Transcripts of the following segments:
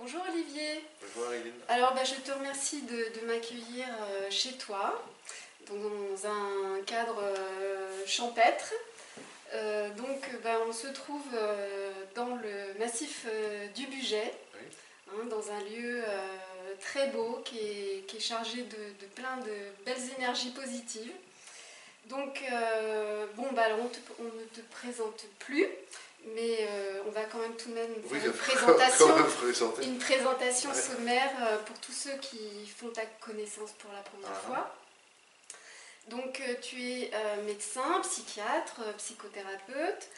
Bonjour Olivier. Bonjour Aileen. Alors bah, je te remercie de, m'accueillir euh, chez toi, dans un cadre euh, champêtre. Euh, donc bah, on se trouve dans le massif du Budget, hein, dans un lieu très beau qui est, chargé de, plein de belles énergies positives. Donc bon bah on, on ne te présente plus, mais euh, on va quand même tout de même faire une, présentation, une présentation sommaire euh, pour tous ceux qui font ta connaissance pour la première ah. fois. Donc euh, tu es médecin, psychiatre, psychothérapeute.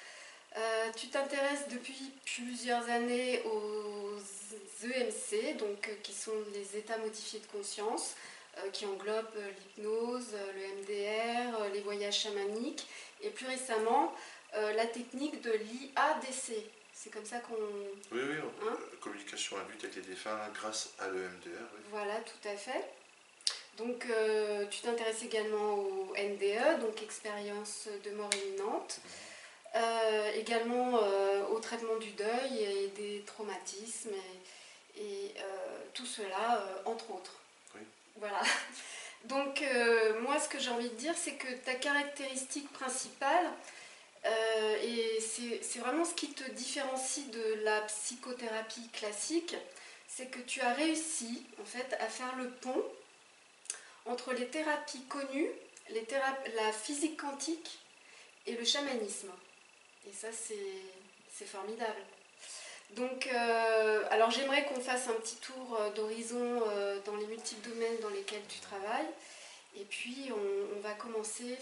tu t'intéresses depuis plusieurs années aux EMC, donc, qui sont les états modifiés de conscience, qui englobent l'hypnose, le MDR, les voyages chamaniques, et plus récemment euh, la technique de l'IADC. C'est comme ça qu'on... Oui, oui, hein communication adulte avec les défunts grâce à l'EMDR. Voilà, tout à fait. Donc euh, tu t'intéresses également au NDE, donc expérience de mort imminente. Mhm. Euh, également au traitement du deuil et des traumatismes et, tout cela entre autres. Oui. Voilà. Donc moi ce que j'ai envie de dire c'est que ta caractéristique principale euh, et c'est vraiment ce qui te différencie de la psychothérapie classique, c'est que tu as réussi en fait à faire le pont entre les thérapies connues, la physique quantique et le chamanisme. Et ça c'est formidable. Donc, euh, alors j'aimerais qu'on fasse un petit tour euh, d'horizon dans les multiples domaines dans lesquels tu travailles. Et puis on, va commencer,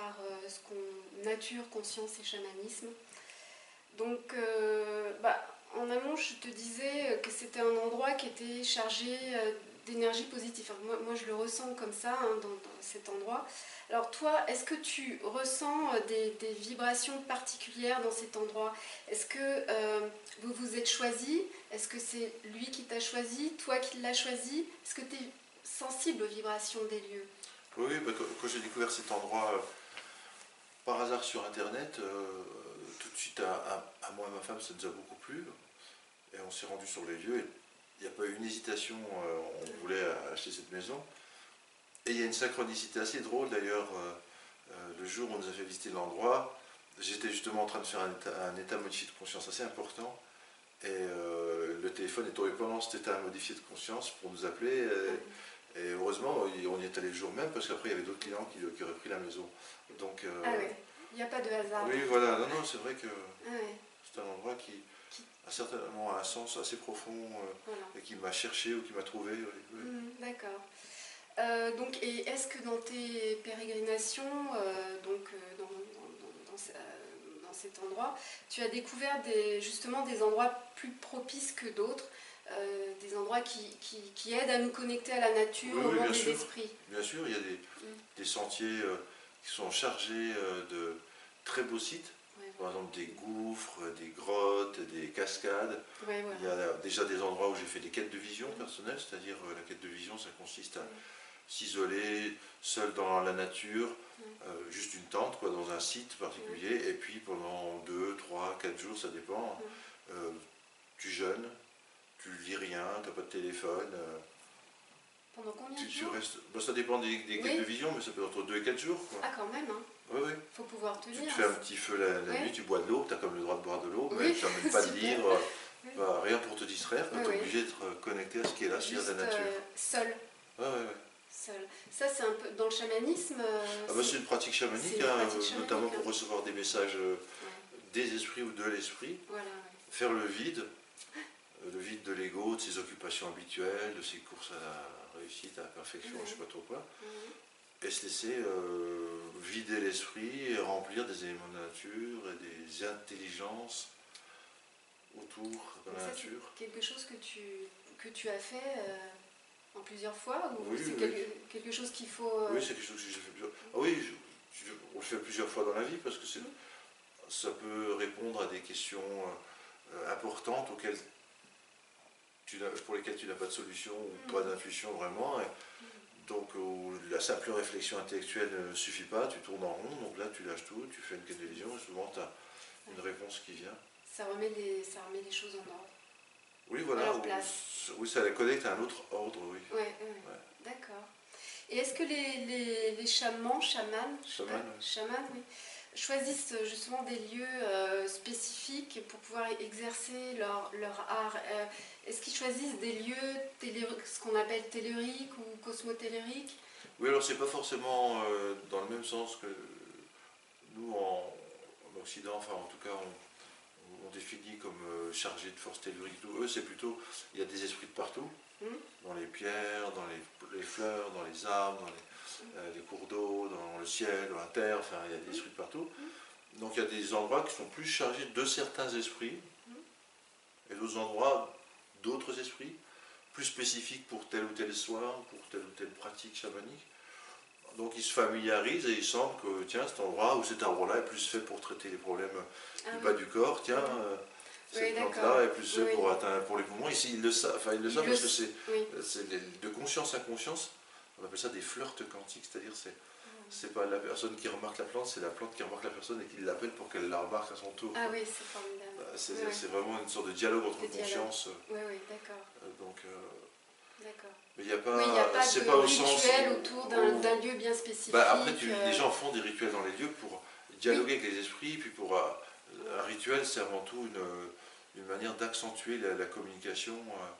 par euh, ce qu'on nature, conscience et chamanisme. Donc, euh, bah, en amont, je te disais que c'était un endroit qui était chargé euh, d'énergie positive. moi, je le ressens comme ça hein, dans, cet endroit. Alors toi, est-ce que tu ressens des, vibrations particulières dans cet endroit? Est-ce que vous vous êtes choisi? Est-ce que c'est lui qui t'a choisi? Toi qui l'as choisi? Est-ce que tu es sensible aux vibrations des lieux? Oui, bah, quand j'ai découvert cet endroit par hasard sur Internet, euh, tout de suite à, moi et ma femme, ça nous a beaucoup plu. Et on s'est rendu sur les lieux. Il n'y a pas eu une hésitation, euh, on voulait acheter cette maison. Et il y a une synchronicité assez drôle d'ailleurs. Euh, le jour où on nous a fait visiter l'endroit, j'étais justement en train de faire un état, modifié de conscience assez important. Et le téléphone est tombé pendant cet état modifié de conscience pour nous appeler. Heureusement, on y est allé le jour même parce qu'après, il y avait d'autres clients qui, qui, auraient pris la maison. Donc, euh, ah oui, il n'y a pas de hasard. Oui, voilà, non, non, c'est vrai que ah c'est un endroit qui, a certainement un sens assez profond euh, et qui m'a cherché ou qui m'a trouvé. Mmh, d'accord. Euh, donc, et est-ce que dans tes pérégrinations, donc dans, cet endroit, tu as découvert des, justement des endroits plus propices que d'autres des endroits qui, qui, aident à nous connecter à la nature, au monde des esprits. Bien sûr, il y a des, des sentiers qui sont chargés euh, de très beaux sites. Par exemple, des gouffres, des grottes, des cascades. Il y a déjà des endroits où j'ai fait des quêtes de vision personnelles, c'est-à-dire euh, la quête de vision, ça consiste à s'isoler seul dans la nature, euh, juste une tente, quoi, dans un site particulier, et puis pendant 2, 3, 4 jours, ça dépend, tu jeûnes, tu lis rien, tu n'as pas de téléphone. Pendant combien de jours bah, Ça dépend des, des de vision, mais ça peut être entre 2 et 4 jours. Ah, quand même, hein Oui, oui. faut pouvoir tenir. Tu fais un petit feu la, nuit, tu bois de l'eau, tu as comme le droit de boire de l'eau, mais tu n'emmènes pas de livre, bah, rien pour te distraire, tu es obligé d'être connecté à ce qui est là, c'est-à-dire la nature. Euh, seul. Ouais, ouais, ouais. Seul. Ça, c'est un peu dans le chamanisme. Euh, ah bah, c'est une pratique chamanique, hein, notamment pour hein. recevoir des messages euh, des esprits ou de l'esprit. Voilà, Faire le vide, le vide de l'ego, de ses occupations habituelles, de ses courses à la réussite, à la perfection, je ne sais pas trop quoi, et se laisser euh, vider l'esprit et remplir des éléments de nature et des intelligences autour de la nature. quelque chose que tu, que tu as fait euh, en plusieurs fois ou c'est quelque, chose qu'il faut... Euh, oui, c'est quelque chose que j'ai fait plusieurs ah, Oui, on le fait plusieurs fois dans la vie parce que ça peut répondre à des questions importantes auxquelles pour lesquels tu n'as pas de solution ou pas d'intuition vraiment. donc la simple réflexion intellectuelle ne suffit pas, tu tournes en rond, donc là tu lâches tout, tu fais une quête de vision et souvent tu as une réponse qui vient. Ça remet, les, ça remet les choses en ordre. Oui, voilà. à leur ou- place. oui, ça les connecte à un autre ordre, oui. Ouais, ouais, ouais. D'accord. Et est-ce que les, les, les chamans, chamans, oui, choisissent justement des lieux euh, spécifiques pour pouvoir exercer leur, leur art Euh, Est-ce qu'ils choisissent des lieux télé- ce qu'on appelle telluriques ou cosmotelluriques? Oui, alors c'est pas forcément euh, dans le même sens que nous en, en Occident, enfin en tout cas on, on définit comme euh, chargé de force tellurique. Eux, c'est plutôt, il y a des esprits de partout, Mhm. dans les pierres, dans les, les fleurs, dans les arbres, dans les, euh, les cours d'eau, dans le ciel, dans la terre, enfin il y a des esprits de partout. Donc il y a des endroits qui sont plus chargés de certains esprits et d'autres endroits d'autres esprits plus spécifiques pour tel ou tel soin, pour telle ou telle pratique chamanique. Donc ils se familiarisent et il semble que tiens cet endroit ou cet arbre-là est plus fait pour traiter les problèmes Ah du oui. bas du corps, tiens euh, cette plante-là est plus fait Oui. pour atteindre pour les poumons. Ici ils le savent, enfin ils le Ils savent parce que c'est des- de conscience à conscience. On appelle ça des flirts quantiques, c'est-à-dire c'est c'est pas la personne qui remarque la plante, c'est la plante qui remarque la personne et qui l'appelle pour qu'elle la remarque à son tour. Ah oui, c'est formidable. Euh, C'est Ouais. vraiment une sorte de dialogue entre dialogues. consciences. Oui, oui, d'accord. euh, Donc, euh, d'accord. mais il n'y a pas, oui, c'est de pas au sens autour d'un lieu bien spécifique. Bah, après, tu, euh, les gens font des rituels dans les lieux pour dialoguer avec les esprits, puis pour euh, un rituel, c'est avant tout une, une manière d'accentuer la, la communication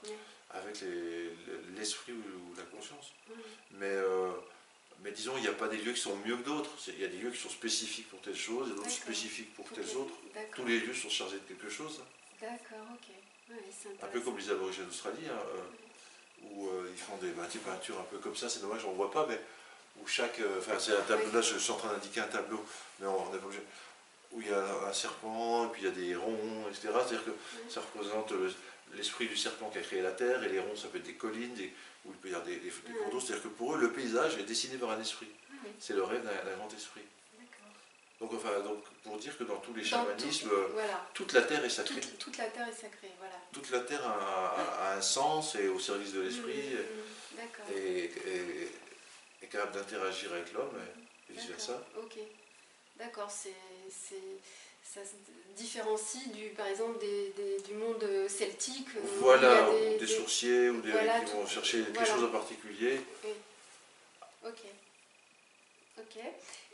euh, avec les- l'esprit ou, ou la conscience. Mais, euh, mais disons, il n'y a pas des lieux qui sont mieux que d'autres. Il y a des lieux qui sont spécifiques pour telle chose et d'autres spécifiques pour telles autres. Tous les lieux sont chargés de quelque chose. D'accord, ok. Ouais, Un peu comme les aborigènes d'Australie, hein, euh, où euh, ils font des, bah, des peintures un peu comme ça, c'est dommage, on ne voit pas, mais où chaque. euh, Enfin, c'est un tableau, là je suis en train d'indiquer un tableau, mais on n'est pas obligé. Où il y a un serpent, et puis il y a des ronds, etc. C'est-à-dire que ça représente l'esprit du serpent qui a créé la terre, et les ronds, ça peut être des collines, des- où il peut y avoir des, des, des cours d'eau. C'est-à-dire que pour eux, le paysage est dessiné par un esprit. Ah oui, C'est le rêve d'un grand esprit. d'accord. Donc, enfin, donc, pour dire que dans tous les Dans chamanismes, tout- Voilà. toute la terre est sacrée. Toute, toute la terre est sacrée, voilà. Toute la terre a, a- a un sens et au service de l'esprit. Mmh, mmh, D'accord. et, et- est capable d'interagir avec l'homme et, vice versa. Ok. D'accord, c'est- ça se différencie du, par exemple des, des- du monde celtique. il y Voilà, a ou des, des, des- sourciers ou des voilà, qui vont tout- chercher quelque voilà. chose en particulier. Ok. Ok.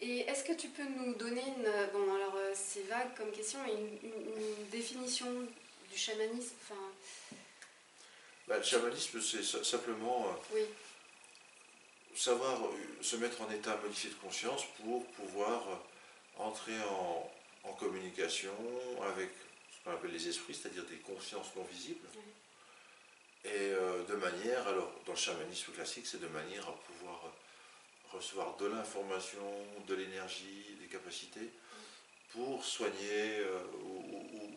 Et est-ce que tu peux nous donner une. Bon, alors euh, c'est vague comme question, mais une, une- une définition du chamanisme Enfin, Bah, le chamanisme, c'est simplement euh, oui. savoir euh, se mettre en état modifié de conscience pour pouvoir euh, entrer en, en communication avec ce qu'on appelle les esprits, c'est-à-dire des consciences non visibles. Oui. Et euh, de manière, alors dans le chamanisme classique, c'est de manière à pouvoir recevoir de l'information, de l'énergie, des capacités pour soigner, euh, ou, ou- ou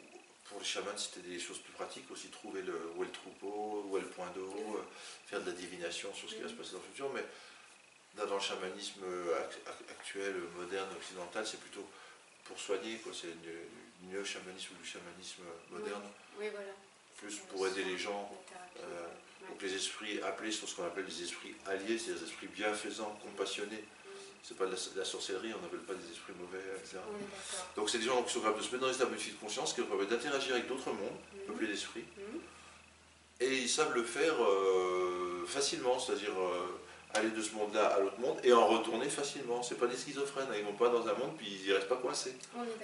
pour les chamans c'était des choses plus pratiques aussi, trouver le, où est le troupeau, où est le point d'eau, euh, faire de la divination sur ce qui va se passer dans le futur, mais là, dans le chamanisme ac- ac- actuel, moderne, occidental, c'est plutôt pour soigner, quoi. c'est du néo-chamanisme ou du chamanisme moderne, Oui, voilà. plus C'est pour aider les gens. euh. Donc les esprits appelés sont ce qu'on appelle des esprits alliés, c'est-à-dire des esprits bienfaisants, compassionnés. C'est pas de la, de la sorcellerie, on n'appelle pas des esprits mauvais, etc. Donc c'est des gens qui sont capables de se mettre dans des états modifiés de conscience, qui leur permettent d'interagir avec d'autres mondes, Mhm. peuplés d'esprits, Mhm. et ils savent le faire euh, facilement, c'est-à-dire euh, aller de ce monde-là à l'autre monde et en retourner facilement. C'est pas des schizophrènes, hein. ils vont pas dans un monde puis ils y restent pas coincés.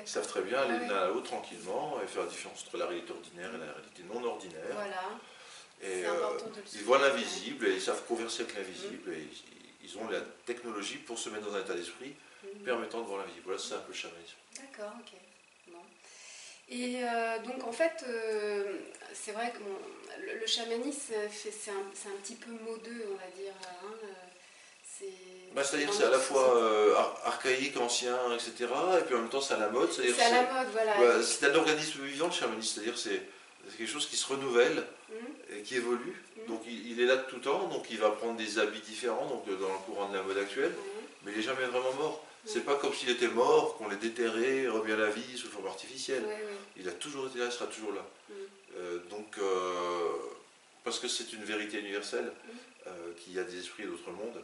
Ils savent très bien aller Ah oui. de l'un à l'autre tranquillement et faire la différence entre la réalité ordinaire et la réalité non ordinaire. Voilà. Et euh, important de le ils voient l'invisible et ils savent converser avec l'invisible Mm. et ils, ils ont la technologie pour se mettre dans un état d'esprit Mhm. permettant de voir l'invisible. Voilà, c'est un peu le chamanisme. D'accord, ok. Et euh, donc en fait, euh, c'est vrai que bon, le, le chamanisme, fait- c'est un, petit peu modeux, on va dire. hein, euh, c'est Bah, c'est-à-dire c'est à la fois euh, archaïque, ancien, etc. Et puis en même temps c'est à la mode. C'est à la mode, voilà. Bah, c'est un organisme vivant le chamanisme, c'est-à-dire c'est quelque chose qui se renouvelle Mhm, et qui évolue. Mhm. Donc il, il est là de tout temps, donc il va prendre des habits différents donc euh, dans le courant de la mode actuelle, mhm. mais il n'est jamais vraiment mort. C'est pas comme s'il était mort, qu'on l'ait déterré, remis à la vie sous forme artificielle. Il a toujours été là, il sera toujours là. Mhm. Euh, donc euh, parce que c'est une vérité universelle Mhm. euh, qu'il y a des esprits d'autres mondes.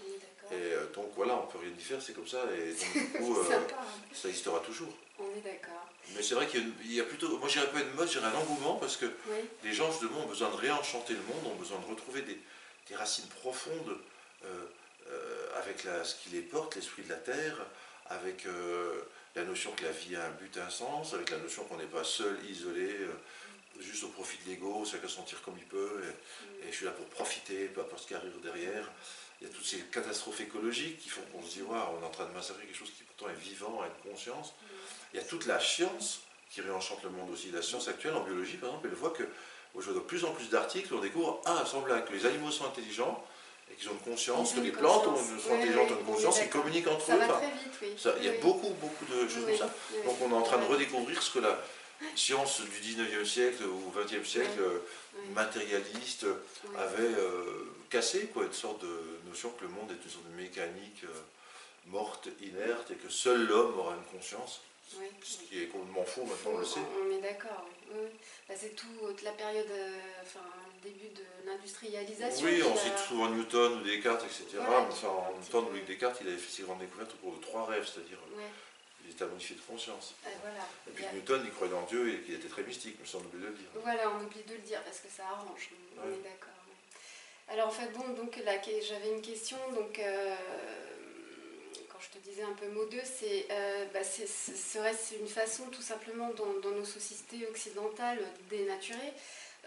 On est d'accord. Et donc voilà, on peut rien y faire, c'est comme ça. Et donc du coup, sympa, hein. ça existera toujours. On est d'accord. Mais c'est vrai qu'il y, a plutôt, moi j'irais pas une mode, j'irais un engouement parce que les gens justement ont besoin de réenchanter le monde, ont besoin de retrouver des, racines profondes euh, avec la, ce qui les porte, l'esprit de la terre, avec euh, la notion que la vie a un but, un sens, avec la notion qu'on n'est pas seul, isolé, juste au profit de l'ego, chacun s'en tire comme il peut, et, et, je suis là pour profiter, peu importe ce qui arrive derrière il y a toutes ces catastrophes écologiques qui font qu'on se dit, waouh, on est en train de massacrer quelque chose qui pourtant est vivant, a une conscience. Il y a toute la science qui réenchante le monde aussi. La science actuelle en biologie, par exemple, elle voit que, aujourd'hui, de plus en plus d'articles, on découvre, ah, semble que les animaux sont intelligents, et qu'ils ont une conscience, que les plantes sont intelligentes, ont une conscience, ils communiquent entre eux. Va très vite, oui. il y a beaucoup, beaucoup de choses comme ça. Donc on est en train de redécouvrir ce que la science du 19e siècle ou 20e siècle, matérialiste, avait euh, cassé, quoi, une sorte de notion que le monde est une sorte de mécanique euh, morte, inerte, et que seul l'homme aura une conscience. Ce qui est complètement faux, maintenant on le sait. On est d'accord, oui. Bah, c'est toute la période, euh, enfin, début de l'industrialisation. Oui, on cite souvent Newton ou Descartes, etc. enfin, en Newton ou Descartes, il avait fait ses grandes découvertes au cours de trois rêves, c'est-à-dire il était modifié de conscience. Voilà. Et puis Newton, il croyait en Dieu et qu'il était très mystique, mais ça on oublie de le dire. Voilà, on oublie de le dire parce que ça arrange, on est d'accord. Alors en fait, bon, donc là, j'avais une question, donc euh, quand je te disais un peu mot d'eux, c'est, euh, bah, serait-ce une façon tout simplement dans, nos sociétés occidentales dénaturées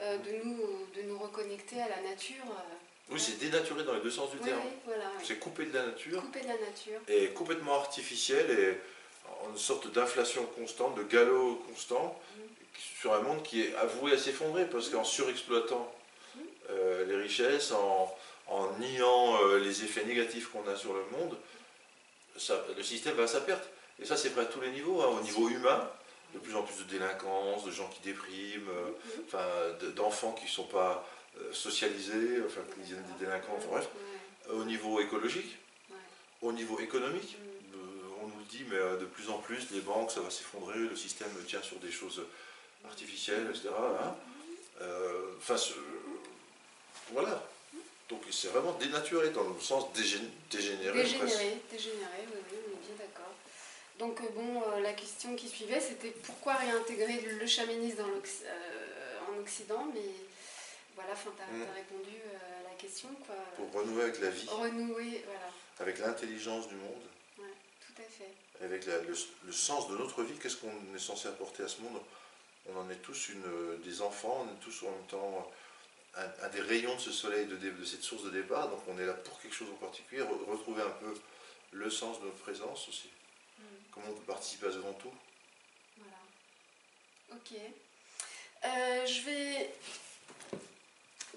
euh, de, nous, de nous reconnecter à la nature oui, c'est dénaturé dans les deux sens du terme. C'est coupé de la nature. Coupé de la nature. Et complètement artificiel et en une sorte d'inflation constante, de galop constant, mm. sur un monde qui est avoué à s'effondrer parce qu'en surexploitant euh, les richesses, en, niant euh, les effets négatifs qu'on a sur le monde, le système va à sa perte. Et ça, c'est vrai à tous les niveaux. Hein. Au niveau humain, de plus en plus de délinquance, de gens qui dépriment, euh, d'enfants qui ne sont pas socialisés, enfin, qui deviennent des délinquants, bref. Au niveau écologique, au niveau économique, on nous le dit, mais de plus en plus, les banques, ça va s'effondrer, le système tient sur des choses artificielles, etc. Hein. Enfin, voilà. Donc c'est vraiment dénaturé dans le sens dégénéré. Dégénéré, dégénéré, oui, oui, on est bien d'accord. Donc euh, bon, euh, la question qui suivait, c'était pourquoi réintégrer le chamanisme euh, en Occident, mais voilà, tu as, mm. répondu à la question. Quoi. Pour renouer avec la vie. Renouer, voilà. Avec l'intelligence du monde. Oui, tout à fait. Avec le, sens de notre vie, qu'est-ce qu'on est censé apporter à ce monde? On en est tous une, des enfants, on est tous en même temps un, des rayons de ce soleil, de, de, cette source de départ. Donc on est là pour quelque chose en particulier, retrouver un peu le sens de notre présence aussi. Mm. Comment on peut participer à ce grand tout. Voilà. Ok. Euh, je vais.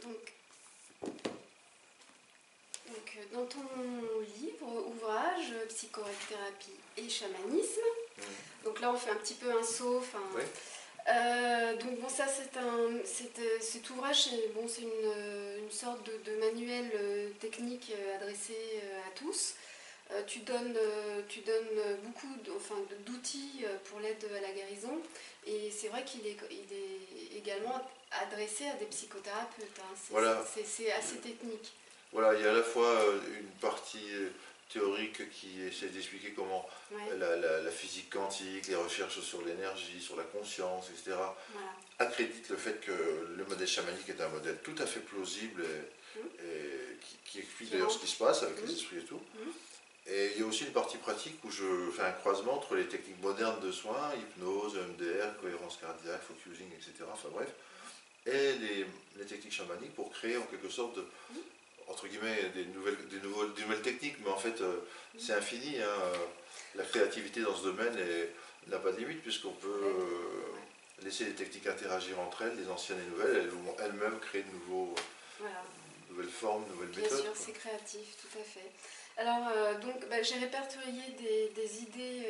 Donc, donc, dans ton livre, ouvrage, psychothérapie et chamanisme, mm. donc là on fait un petit peu un saut. Oui euh, donc bon, ça c'est un, euh, cet ouvrage, bon, c'est une, une, sorte de, manuel euh, technique adressé à tous. Tu, donnes, tu donnes beaucoup enfin, d'outils pour l'aide à la guérison et c'est vrai qu'il est, il est également adressé à des psychothérapeutes. Hein. C'est assez technique. Voilà, il y a à la fois une partie théorique qui essaie d'expliquer comment la, physique quantique, les recherches sur l'énergie, sur la conscience, etc., accréditent le fait que le modèle chamanique est un modèle tout à fait plausible et, mmh. qui, explique d'ailleurs ce qui se passe avec les mmh. esprits et tout. Mmh. Et il y a aussi une partie pratique où je fais un croisement entre les techniques modernes de soins, hypnose, MDR, cohérence cardiaque, focusing, etc., enfin bref, et les, les techniques chamaniques pour créer en quelque sorte de, entre guillemets, des nouvelles, des, nouvelles techniques, mais en fait, euh, c'est infini. Hein, euh, la créativité dans ce domaine n'a pas de limite, puisqu'on peut euh, laisser les techniques interagir entre elles, les anciennes et nouvelles, elles vont elles-mêmes créer de nouveaux, nouvelles formes, de nouvelles méthodes. Bien sûr, c'est créatif, tout à fait. Alors, donc, bah, j'ai répertorié des, idées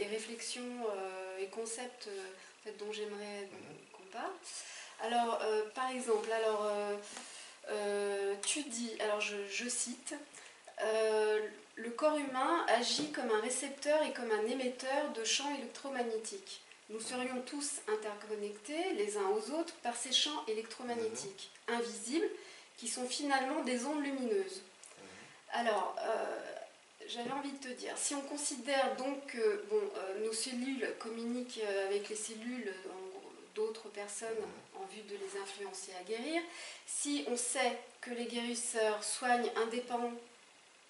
et réflexions et concepts dont j'aimerais mhm. qu'on parle. Alors, par exemple, alors euh, tu dis, alors je, cite, euh, le corps humain agit comme un récepteur et comme un émetteur de champs électromagnétiques. Nous serions tous interconnectés les uns aux autres par ces champs électromagnétiques, mhm. invisibles, qui sont finalement des ondes lumineuses. Alors, euh, j'avais envie de te dire, si on considère donc que bon, euh, nos cellules communiquent euh, avec les cellules d'autres personnes en vue de les influencer à guérir, si on sait que les guérisseurs soignent, indépend-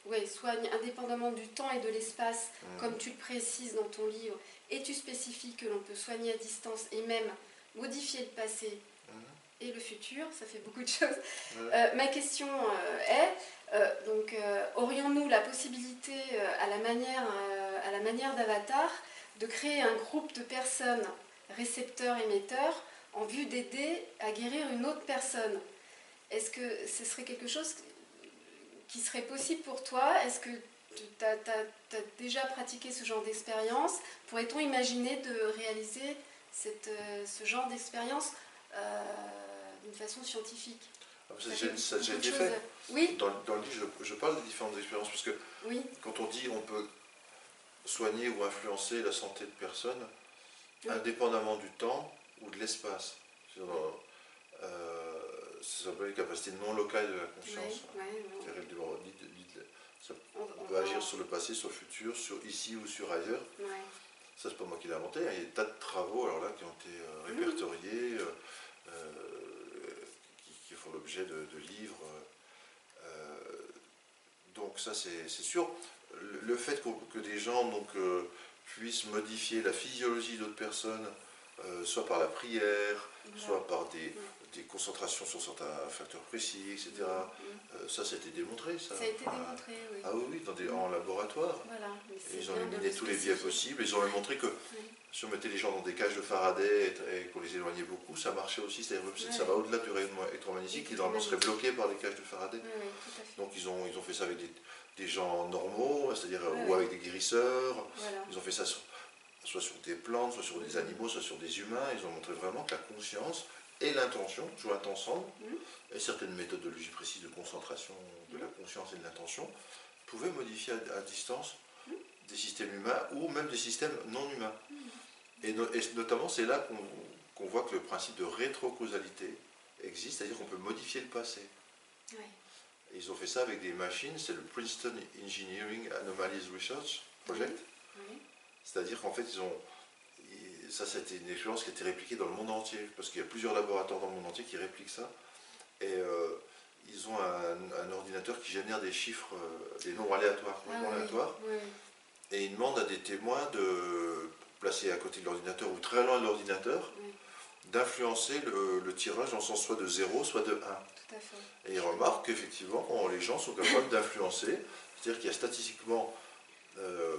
ouais, soignent indépendamment du temps et de l'espace, comme tu le précises dans ton livre, et tu spécifies que l'on peut soigner à distance et même modifier le passé et le futur, ça fait beaucoup de choses. Euh, ma question euh, est, donc, euh, aurions-nous la possibilité, euh, à la manière, euh, d'Avatar, de créer un groupe de personnes récepteurs-émetteurs en vue d'aider à guérir une autre personne? Est-ce que ce serait quelque chose qui serait possible pour toi? Est-ce que tu as, déjà pratiqué ce genre d'expérience? Pourrait-on imaginer de réaliser euh, ce genre d'expérience euh, d'une façon scientifique? Ça, Ça j'ai- fait ça a déjà été fait. Oui, Dans, dans le livre, je, je parle des différentes expériences parce que oui, quand on dit on peut soigner ou influencer la santé de personnes Oui. indépendamment du temps ou de l'espace. C'est-à-dire, euh, ça s'appelle les capacités non locales de la conscience. ça- On, peut agir sur le passé, sur le futur, sur ici ou sur ailleurs. Ça, c'est pas moi qui l'ai inventé. hein. Il y a des tas de travaux alors là, qui ont été euh, répertoriés, euh, euh, font l'objet de, de livres. euh, donc ça, c'est sûr. Le, le fait que des gens donc, euh, puissent modifier la physiologie d'autres personnes, euh, soit par la prière, soit par des, des concentrations sur certains facteurs précis, etc. Euh, ça, ça a été démontré. Ça, Ça a été Enfin, démontré, oui. Ah oui, oui, dans des, en laboratoire. Voilà. mais ils ont éliminé tous les biais possibles. Ils ont montré que si on mettait les gens dans des cages de Faraday et, et qu'on les éloignait beaucoup, ça marchait aussi. C'est-à-dire Ouais. ça va au-delà du rayonnement électromagnétique qui normalement serait bloqué par les cages de Faraday. Donc ils ont, ils ont fait ça avec des, des gens normaux, c'est-à-dire euh, Ouais, ou avec des guérisseurs. Voilà. Ils ont fait ça sur- soit sur des plantes, soit sur des animaux, soit sur des humains. Ils ont montré vraiment que la conscience et l'intention jointes ensemble, Mhm. et certaines méthodologies précises de concentration de la conscience et de l'intention, pouvaient modifier à, à distance Mhm. des systèmes humains ou même des systèmes non humains. Et, no- et notamment, c'est là qu'on voit que le principe de rétrocausalité existe, c'est-à-dire qu'on peut modifier le passé. Ils ont fait ça avec des machines, c'est le Princeton Engineering Anomalies Research Project. Oui. C'est-à-dire qu'en fait, ils ont. Ça, c'était une expérience qui a été répliquée dans le monde entier, parce qu'il y a plusieurs laboratoires dans le monde entier qui répliquent ça. Et euh, ils ont un, un ordinateur qui génère des chiffres, euh, des nombres aléatoires, Ah aléatoires. Et ils demandent à des témoins de placer à côté de l'ordinateur ou très loin de l'ordinateur, oui, d'influencer le, le tirage dans le sens soit de 0, soit de 1. tout à fait. Et ils remarquent qu'effectivement, les gens sont capables d'influencer, c'est-à-dire qu'il y a statistiquement euh,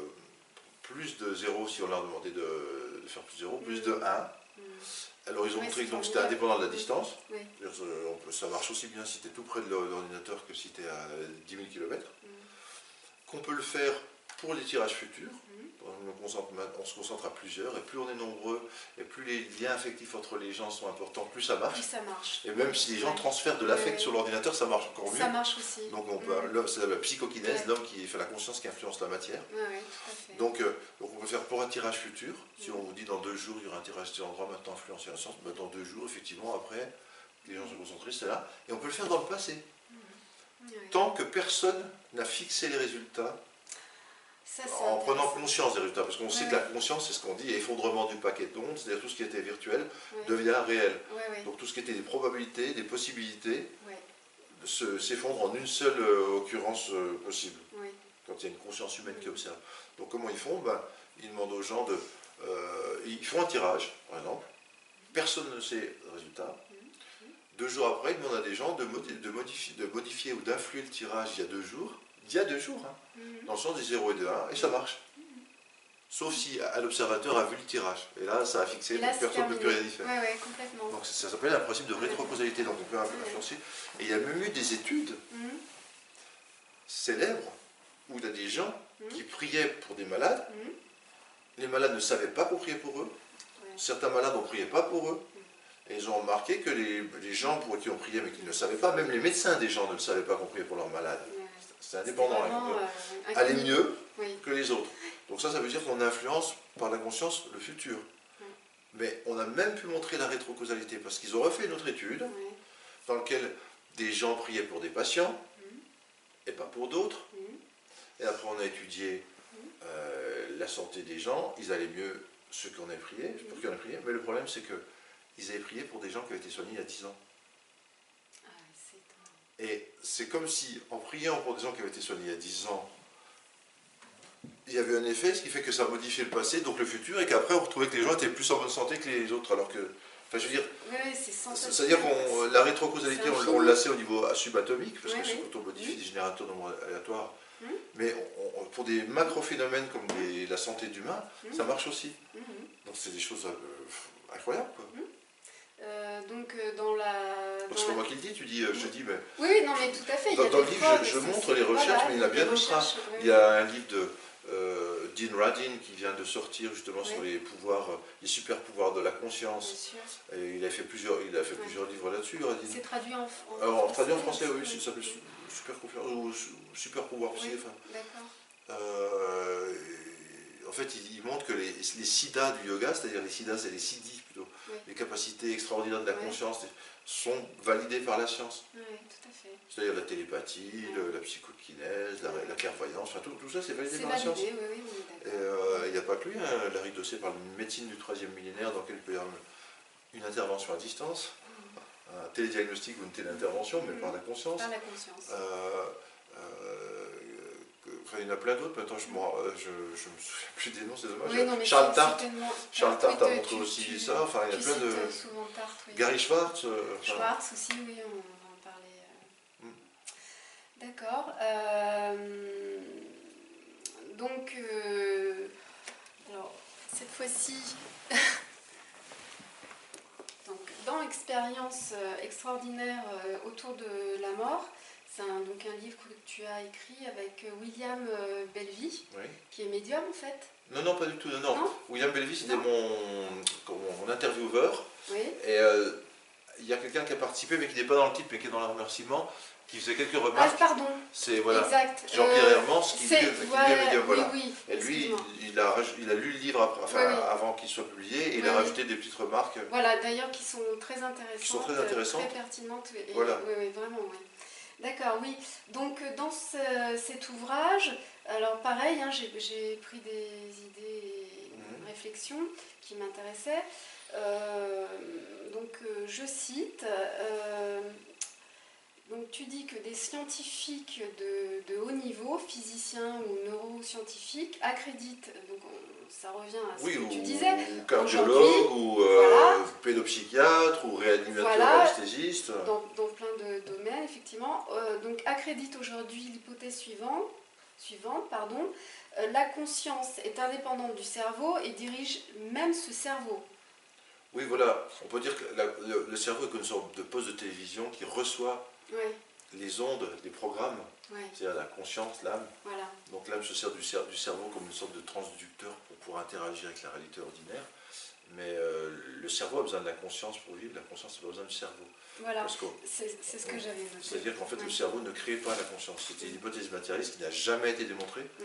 plus de 0 si on leur demandait de, de faire plus de 0, plus de 1. Mm. Alors ils ont montré donc c'était indépendant de la distance. Oui. Euh, ça marche aussi bien si tu es tout près de l'ordinateur que si tu es à 10 000 km. Mm. Qu'on peut le faire pour les tirages futurs. Mhm. On, concentre se concentre à plusieurs, et plus on est nombreux, et plus les liens affectifs entre les gens sont importants, plus ça marche. Plus ça marche. Et même si les gens transfèrent de l'affect sur l'ordinateur, ça marche encore mieux. Ça marche aussi. Donc on Mm. peut, c'est la psychokinèse, l'homme qui fait la conscience qui influence la matière. Oui, oui, tout à fait. Donc, euh, donc on peut faire pour un tirage futur. Si Mm. on vous dit dans deux jours il y aura un tirage de tel endroit maintenant influencer la science, ben, dans deux jours effectivement après les gens sont concentrés, c'est là. Et on peut le faire dans le passé. Oui. Tant que personne n'a fixé les résultats Ça, en prenant conscience des résultats. Parce qu'on sait Ouais, que la conscience, c'est ce qu'on dit, effondrement du paquet d'ondes, c'est-à-dire tout ce qui était virtuel devient réel. Donc tout ce qui était des probabilités, des possibilités, s'effondre en une seule euh, occurrence euh, possible. quand il y a une conscience humaine qui observe. Donc comment ils font? Ben, Ils demandent aux gens de... euh, ils font un tirage, par exemple. Personne ne sait le résultat. Deux jours après, ils demandent à des gens de modifier, de modifier ou d'influer le tirage il y a deux jours. Il y a deux jours, hein, Mhm. dans le sens des 0 et des 1, et ça marche. Sauf si l'observateur a vu le tirage. Et là, ça a fixé, là, donc personne ne peut plus rien y faire. Ouais, ouais, complètement. Donc ça s'appelle un principe de rétrocausalité, donc on peut influencer. Et il y a même eu des études Mhm. célèbres où il y a des gens qui priaient pour des malades. Les malades ne savaient pas qu'on priait pour eux. Ouais. Certains malades, on ne priait pas pour eux. Et ils ont remarqué que les, les gens pour qui on priait, mais qui ne le savaient pas, même les médecins des gens ne le savaient pas qu'on priait pour leurs malades. C'est indépendant. Vraiment, on euh, aller mieux Oui. que les autres. Donc ça, ça veut dire qu'on influence par la conscience le futur. Mais on a même pu montrer la rétrocausalité, parce qu'ils ont refait une autre étude dans laquelle des gens priaient pour des patients Mhm. et pas pour d'autres. Mhm. Et après, on a étudié Mhm. euh, la santé des gens. Ils allaient mieux, ceux qui en avaient prié, pour qui en avaient prié. Mais le problème, c'est que ils avaient prié pour des gens qui avaient été soignés il y a 10 ans. Et c'est comme si, en priant pour des gens qui avaient été soignés il y a 10 ans, il y avait un effet, ce qui fait que ça modifiait le passé, donc le futur, et qu'après, on retrouvait que les gens étaient plus en bonne santé que les autres. Alors que, enfin, je veux dire, Oui, c'est-à-dire qu'on la rétrocausalité, on, on l'a sait au niveau subatomique, parce Oui, que oui. quand on modifie des générateurs de nombres aléatoires, Mhm. mais on- on- pour des macro-phénomènes comme la santé d'humain, Mhm. ça marche aussi. Mhm. Donc c'est des choses euh, incroyables. Quoi. Euh, donc euh, dans la. Dans c'est pas la- moi qui le dis, tu dis, euh, je dis, mais Oui, oui, non, mais tout à fait. il y Dans- a dans des le livre, je- je c'est- montre c'est- les recherches, voilà, mais il y en a bien d'autres, hein. oui, il y a un livre de euh, Dean Radin qui vient de sortir justement sur les pouvoirs, les super pouvoirs de la Bien conscience. sûr. Et il a fait plusieurs, il a fait plusieurs livres là-dessus, Radin. C'est traduit en, en Alors, traduit en français, oui, ça s'appelle super confiance ou su- super pouvoir aussi. Enfin. D'accord. Euh, en fait, il, il montre que les, les siddhas du yoga, c'est-à-dire les siddhas et les siddhis Oui. les capacités extraordinaires de la Oui. conscience, sont validées par la science. Oui, tout à fait. C'est-à-dire la télépathie, le- la psychokinèse, la, la clairvoyance, enfin tout, tout ça c'est validé par la science. validé, est d'accord. euh, il n'y a pas que lui, hein, Larry Dossé parle d'une médecine du troisième millénaire dans laquelle il peut y avoir une intervention à distance, un télédiagnostic ou une téléintervention, mais Mhm. par la conscience. Par la conscience. Euh, euh, enfin, il y en a plein d'autres, maintenant je, m'en- euh, je, je me souviens plus des noms, c'est dommage. Oui, non, mais Charles c'est- Tart, c'est tellement- Charles Tart oui, a montré aussi tu- ça, enfin il y a plein de... Tarte, oui. Gary Schwartz, euh, enfin, Schwartz aussi, oui, on va en parler. euh. Mm. D'accord. euh, donc, euh, alors, cette fois-ci, donc, dans Expérience extraordinaire autour de la mort, c'est un, donc un livre que tu as écrit avec euh, William euh, oui. qui est médium en fait. Non, non, pas du tout, non, non. Non William Belvy, c'était mon, mon intervieweur. Oui. Et euh, il y a quelqu'un qui a participé, mais qui n'est pas dans le titre, mais qui est dans le remerciement, qui faisait quelques Ah, remarques. pardon. C'est voilà. Jean-Pierre Euh, Hermans qui qui voilà, dit, voilà. Oui, oui. Et lui, il a, il a lu le livre après- enfin, Oui, avant qu'il soit publié, et il a rajouté des petites remarques. Voilà, d'ailleurs, qui sont très intéressantes. Qui sont très intéressantes. Très pertinentes. Et, Voilà. Oui, oui, vraiment, oui. D'accord, oui. Donc, euh, dans ce- cet ouvrage, alors pareil, hein, j'ai pris des idées et réflexions qui m'intéressaient. Euh, donc, euh, je cite. euh, donc, tu dis que des scientifiques de, de haut niveau, physiciens ou neuroscientifiques, accréditent, donc ça revient à ce Oui, que ou, tu disais, ou cardiologue, ou euh, voilà. pédopsychiatre, ou réanimateur Voilà. anesthésiste. dans, dans plein de domaines, effectivement, euh, donc accrédite aujourd'hui l'hypothèse suivante, suivante pardon, euh, la conscience est indépendante du cerveau et dirige même ce cerveau. Oui, voilà. On peut dire que la- le, le cerveau est comme une sorte de poste de télévision qui reçoit Oui, les ondes, les programmes, c'est-à-dire la conscience, l'âme. voilà. Donc l'âme se sert du, cer- du cerveau comme une sorte de transducteur pour pouvoir interagir avec la réalité ordinaire. Mais euh, le cerveau a besoin de la conscience pour vivre, la conscience n'a pas besoin du cerveau. Voilà, c'est ce que j'avais noté. C'est-à-dire qu'en fait, le cerveau ne crée pas la conscience. C'était une hypothèse matérialiste qui n'a jamais été démontrée. Mm,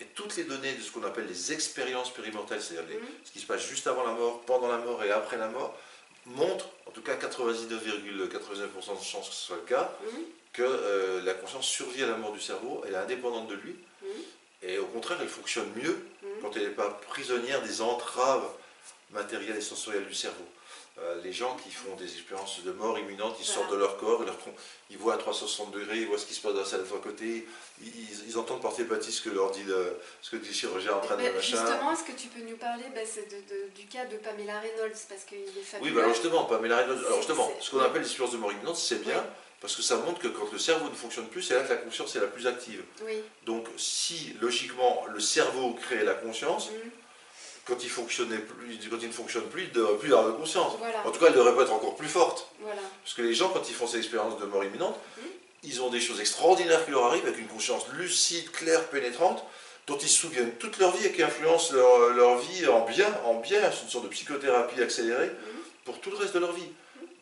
Et toutes les données de ce qu'on appelle les expériences périmortales, c'est-à-dire Mhm. ce qui se passe juste avant la mort, pendant la mort et après la mort, montrent, en tout cas 99,99% de chances que ce soit le cas, mm, que euh, la conscience survit à la mort du cerveau, elle est indépendante de lui, mm, et au contraire, elle fonctionne mieux mm. quand elle n'est pas prisonnière des entraves matérielles et sensorielles du cerveau. Euh, les gens qui font des expériences de mort imminente, ils Voilà. sortent de leur corps, ils, leur font- ils voient à 360 degrés, ils voient ce qui se passe dans la salle à côté, ils, ils- ils entendent par télépathie ce que leur dit le, ce que dit le chirurgien en train de Ben, machin. justement, est-ce que tu peux nous parler c'est de- de- du cas de Pamela Reynolds Parce qu'il est Oui, bah alors justement, Pamela Reynolds, alors justement, ce qu'on appelle l'expérience de mort imminente, c'est bien, Oui. parce que ça montre que quand le cerveau ne fonctionne plus, c'est là que la conscience est la plus active. Oui. Donc si, logiquement, le cerveau crée la conscience, mm, quand il, fonctionnait plus, quand il ne fonctionne plus, il ne devrait plus avoir de conscience. Voilà, En tout cas, elle devrait pas être encore plus forte. voilà. Parce que les gens, quand ils font ces expériences de mort imminente, Mhm. ils ont des choses extraordinaires qui leur arrivent avec une conscience lucide, claire, pénétrante, dont ils se souviennent toute leur vie et qui influencent leur, leur vie en bien, en bien. C'est une sorte de psychothérapie accélérée Mhm. pour tout le reste de leur vie.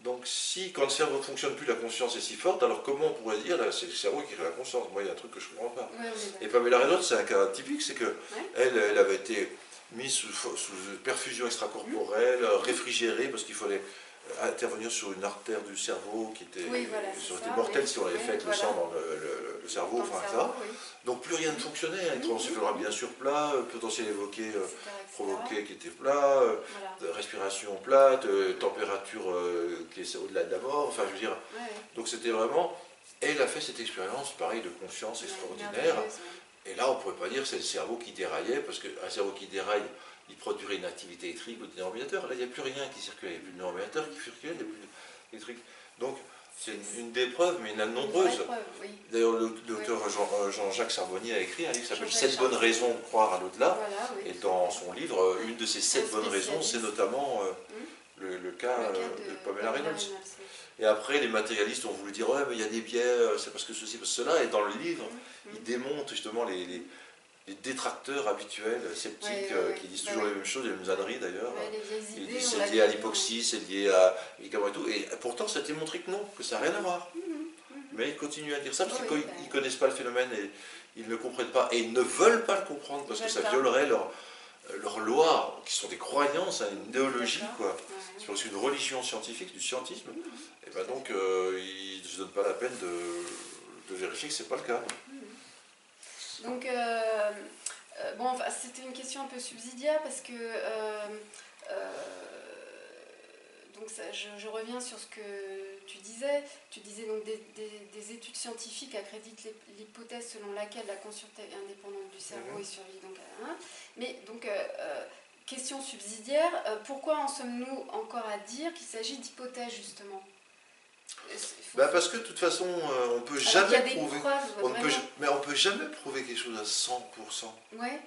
Donc si, quand le cerveau ne fonctionne plus, la conscience est si forte, alors comment on pourrait dire, là, c'est le cerveau qui crée la conscience? Moi, il y a un truc que je ne comprends pas. Ouais, Et. Pamela Reynolds, c'est un cas typique, c'est que elle, elle avait été mise sous, sous perfusion extracorporelle, réfrigérée, parce qu'il fallait intervenir sur une artère du cerveau qui était, Oui, voilà, ça, mortelle si on avait fait voilà. le sang dans le, le- le cerveau, Dans enfin, cerveau, oui, Donc plus rien ne fonctionnait, hein, Mhm. l'électroencéphalogramme bien sur plat, euh, potentiel évoqué, euh, etc. provoqué qui était plat, euh, Voilà. respiration plate, euh, température euh, qui est au-delà de la mort, enfin je veux dire, donc c'était vraiment, et elle a fait cette expérience, pareil, de conscience extraordinaire. Et là on ne pourrait pas dire que c'est le cerveau qui déraillait, parce qu'un cerveau qui déraille, il produirait une activité électrique ou des neuromédiateurs, là il n'y a plus rien qui circulait, il n'y a plus de neuromédiateurs qui circulaient, il n'y a plus d'électrique. Donc c'est une, des preuves, mais il y en a de nombreuses. oui. D'ailleurs, le- l'auteur euh, Jean-Jacques Charbonnier a écrit un livre qui s'appelle 7 bonnes raisons de croire à l'au-delà. Voilà, oui. Et dans son livre, euh, une de ces sept bonnes raisons, c'est notamment euh, Hmm. le, le cas Le cas de, Pamela Reynolds. Et après, les matérialistes ont voulu dire Ouais, mais il y a des biais, euh, c'est parce que ceci, parce que cela. Et dans le livre, Hmm. il démonte justement les, les- les détracteurs habituels, sceptiques, Ouais, ouais, euh, ouais. qui disent toujours les mêmes choses, les mêmes âneries d'ailleurs. Ils disent c'est lié à l'hypoxie, c'est lié à médicaments et tout. Et pourtant, ça a été montré que non, que ça n'a rien à voir. Mhm. Mais ils continuent à dire ça parce qu'ils ne connaissent pas le phénomène et ils ne comprennent pas. Et ils ne veulent pas le comprendre parce Ils que ça pas. violerait leurs leurs lois, qui sont des croyances, hein, une idéologie, quoi. C'est aussi une religion scientifique, du scientisme. Et ben donc, euh, ils ne se donnent pas la peine de, de vérifier que ce n'est pas le cas. Donc, euh, euh, bon, enfin, c'était une question un peu subsidiaire parce que. euh, donc, ça, je, je reviens sur ce que tu disais. Tu disais donc des, des- des études scientifiques accréditent l'hy- l'hypothèse selon laquelle la conscience est indépendante du cerveau et survit donc à. Mais donc, euh, question subsidiaire, euh, pourquoi en sommes-nous encore à dire qu'il s'agit d'hypothèse justement? Ben parce que de toute façon, euh, on peut jamais prouver. preuves, On ne peut, mais on peut jamais prouver quelque chose à 100%. Ouais,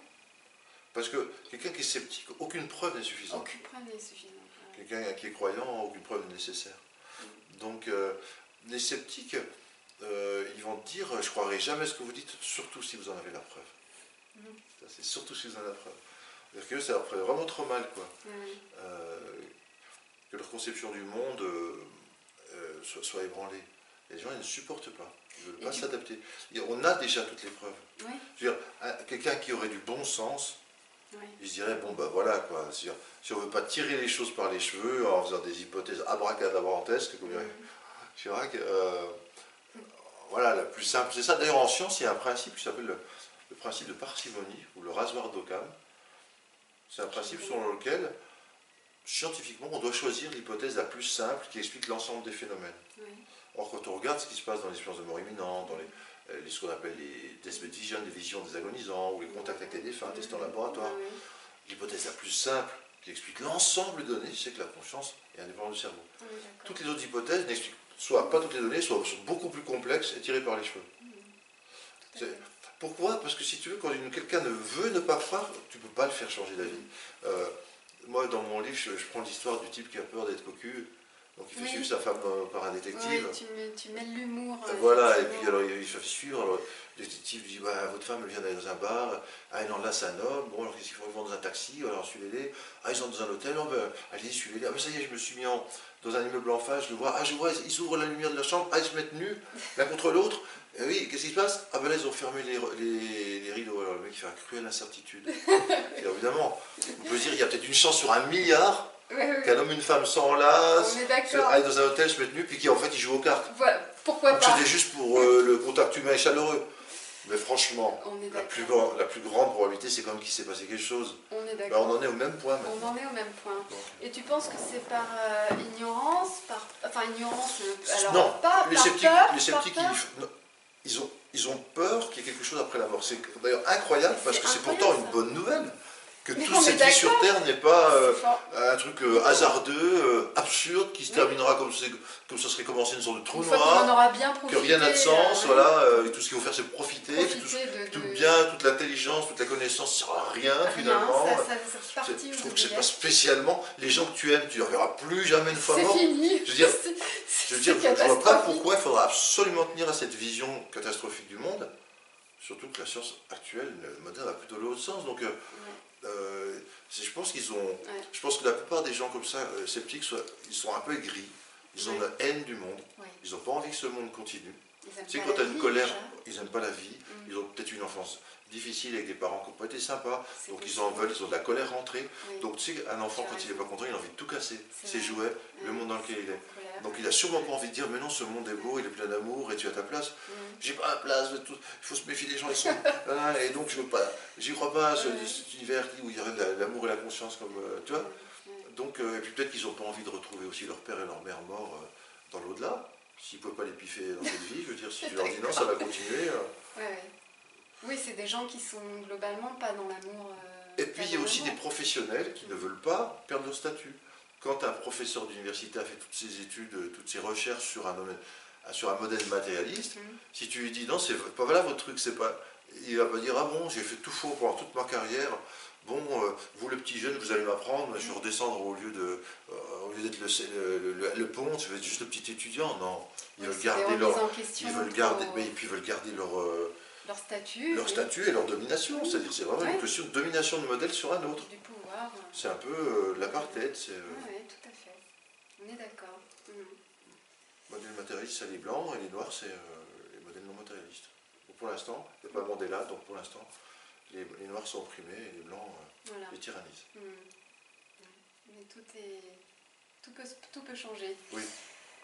Parce que quelqu'un qui est sceptique, aucune preuve n'est suffisante. aucune preuve n'est suffisante. ouais. Quelqu'un qui est croyant, aucune preuve n'est nécessaire. Donc, euh, les sceptiques, euh, ils vont dire Je croirai jamais ce que vous dites, surtout si vous en avez la preuve. Ça, C'est surtout si vous en avez la preuve. C'est-à-dire que ça leur ferait vraiment trop mal, quoi. Euh, que leur conception du monde euh, euh, soit, soit ébranlée. Les gens, ils ne supportent pas. Ils ne veulent Et pas tu- s'adapter. On a déjà toutes les preuves. Ouais. Je veux dire, un- quelqu'un qui aurait du bon sens, Ouais. il se dirait, bon ben voilà quoi, si, si on veut pas tirer les choses par les cheveux en faisant des hypothèses abracadabrantesques, comme dirait. Chirac, euh, voilà, la plus simple, c'est ça. D'ailleurs en science, il y a un principe qui s'appelle le, le principe de parcimonie, ou le rasoir d'Occam. C'est un principe selon lequel, scientifiquement, on doit choisir l'hypothèse la plus simple qui explique l'ensemble des phénomènes. Or, quand on regarde ce qui se passe dans l'expérience de mort imminente, dans les, euh, les- ce qu'on appelle les death vision, les visions des agonisants, ou les contacts avec les défunts, tests en laboratoire. L'hypothèse la plus simple qui explique l'ensemble des données, c'est que la conscience est indépendante du cerveau. Toutes les autres hypothèses n'expliquent soit pas toutes les données, soit sont beaucoup plus complexes et tirées par les cheveux. Pourquoi? Parce que si tu veux, quand quelqu'un ne veut ne pas croire, tu ne peux pas le faire changer d'avis. Euh, moi, dans mon livre, je, je prends l'histoire du type qui a peur d'être cocu, donc il fait Oui. suivre sa femme euh, par un détective. Ouais, tu, mets, l'humour. Euh, Voilà, et puis alors il fait suivre, alors le détective dit bah, Votre femme elle vient d'aller dans un bar, ah non, là c'est un homme, bon alors qu'est-ce qu'ils font Ils vont dans un taxi, alors suivez-les, ah ils sont dans un hôtel, oh, ben, allez suivez-les, ah ben ça y est, je me suis mis en- dans un immeuble en face, je le vois, ah je vois, ils ouvrent la lumière de leur chambre, ah ils se mettent nus, l'un contre l'autre, et oui, qu'est-ce qui se passe? Ah ben là ils ont fermé les, les- les rideaux, alors le mec il fait un cruel incertitude. et évidemment, on peut se dire il y a peut-être une chance sur un milliard qu'un homme et une femme s'enlacent, aillent dans un hôtel, se mettent nus, puis qui en fait ils jouent aux cartes. Voilà, Pourquoi Donc pas c'était juste pour euh, le contact humain et chaleureux. Mais franchement, la plus, grande, la plus grande probabilité, c'est quand même qu'il s'est passé quelque chose. On est Ben, d'accord. on en est au même point On en est au même point. Et tu penses que c'est par euh, ignorance, par enfin ignorance, euh, alors non, pas les par sceptiques, peur, les sceptiques par peur. ils, ils ont, ils ont peur qu'il y ait quelque chose après la mort. C'est d'ailleurs incroyable parce que c'est pourtant une bonne nouvelle. Que Mais tout cette vie sur. Terre n'est pas euh, fort. un truc euh, hasardeux, euh, absurde, qui se Oui. terminera comme, ça serait commencé une sorte de trou Une noir, aura bien que rien n'a de sens, euh, voilà, euh, et tout ce qu'il faut faire c'est profiter, que tout, de, tout de- le bien, toute l'intelligence, toute la connaissance sert à rien rien, finalement. ça, ça, ça Je trouve que c'est pas spécialement les gens que tu aimes, tu ne reverras plus jamais une fois C'est mort. fini. Je veux dire, Je veux dire, je ne vois pas pourquoi il faudra absolument tenir à cette vision catastrophique du monde, surtout que la science actuelle, le moderne, va plutôt l'autre sens. Donc, euh, je pense qu'ils ont, je pense que la plupart des gens comme ça, euh, sceptiques, soient- ils sont un peu aigris. Ils ont Ouais. la haine du monde. Ouais. Ils n'ont pas envie que ce monde continue. Tu sais, quand tu as une vie, colère, déjà. ils n'aiment pas la vie, Mm. ils ont peut-être une enfance difficile avec des parents qui n'ont pas été sympas, donc ils en veulent, ils ont de la colère rentrée. Oui. Donc tu sais, un enfant, quand il n'est pas content, il a envie de tout casser. C'est Ses jouets, le monde dans lequel il est. Donc il a sûrement pas envie de dire, mais non, ce monde est beau, il est plein d'amour, et tu as ta place. Mm. J'ai pas la place, de tout- il faut se méfier des gens, ils sont... Ah, et donc je veux pas, j'y crois pas, ce, cet univers où il y la- l'amour et la conscience, comme, euh, tu vois. Ouais. Donc, euh, et puis peut-être qu'ils n'ont pas envie de retrouver aussi leur père et leur mère morts euh, dans l'au-delà. S'ils ne peuvent pas les piffer dans cette vie, je veux dire, si tu leur dis non, ça va continuer. euh. Ouais, ouais. Oui, c'est des gens qui sont globalement pas dans l'amour. Et puis il y a aussi des professionnels qui ne veulent pas perdre leur statut. Quand un professeur d'université a fait toutes ses études, euh, toutes ses recherches sur un, sur un modèle matérialiste, Mhm. si tu lui dis non, c'est pas voilà votre truc, c'est pas. Il va pas dire ah bon, j'ai fait tout faux pendant toute ma carrière. Bon, euh, vous le petit jeune, vous allez m'apprendre, je vais redescendre au lieu de, euh, au lieu d'être le, le, le- le pont, je vais être juste le petit étudiant. Non, ils Oui, veulent garder leur, ils veulent garder, mais puis ils veulent garder leur, euh, leur statut. leur statut et leur domination. C'est-à-dire, c'est vraiment une question de domination de modèle sur un autre. Du pouvoir. C'est un peu euh, l'apartheid, euh, Oui, tout à fait. On est d'accord. Mhm. modèle matérialiste, c'est les blancs et les noirs, c'est euh, les modèles non matérialistes. Donc pour l'instant, il n'y a pas Mandela, donc pour l'instant, les, les noirs sont opprimés et les blancs euh, Voilà. les tyrannisent. Ouais. Mais tout est. Tout peut, tout peut changer. Oui.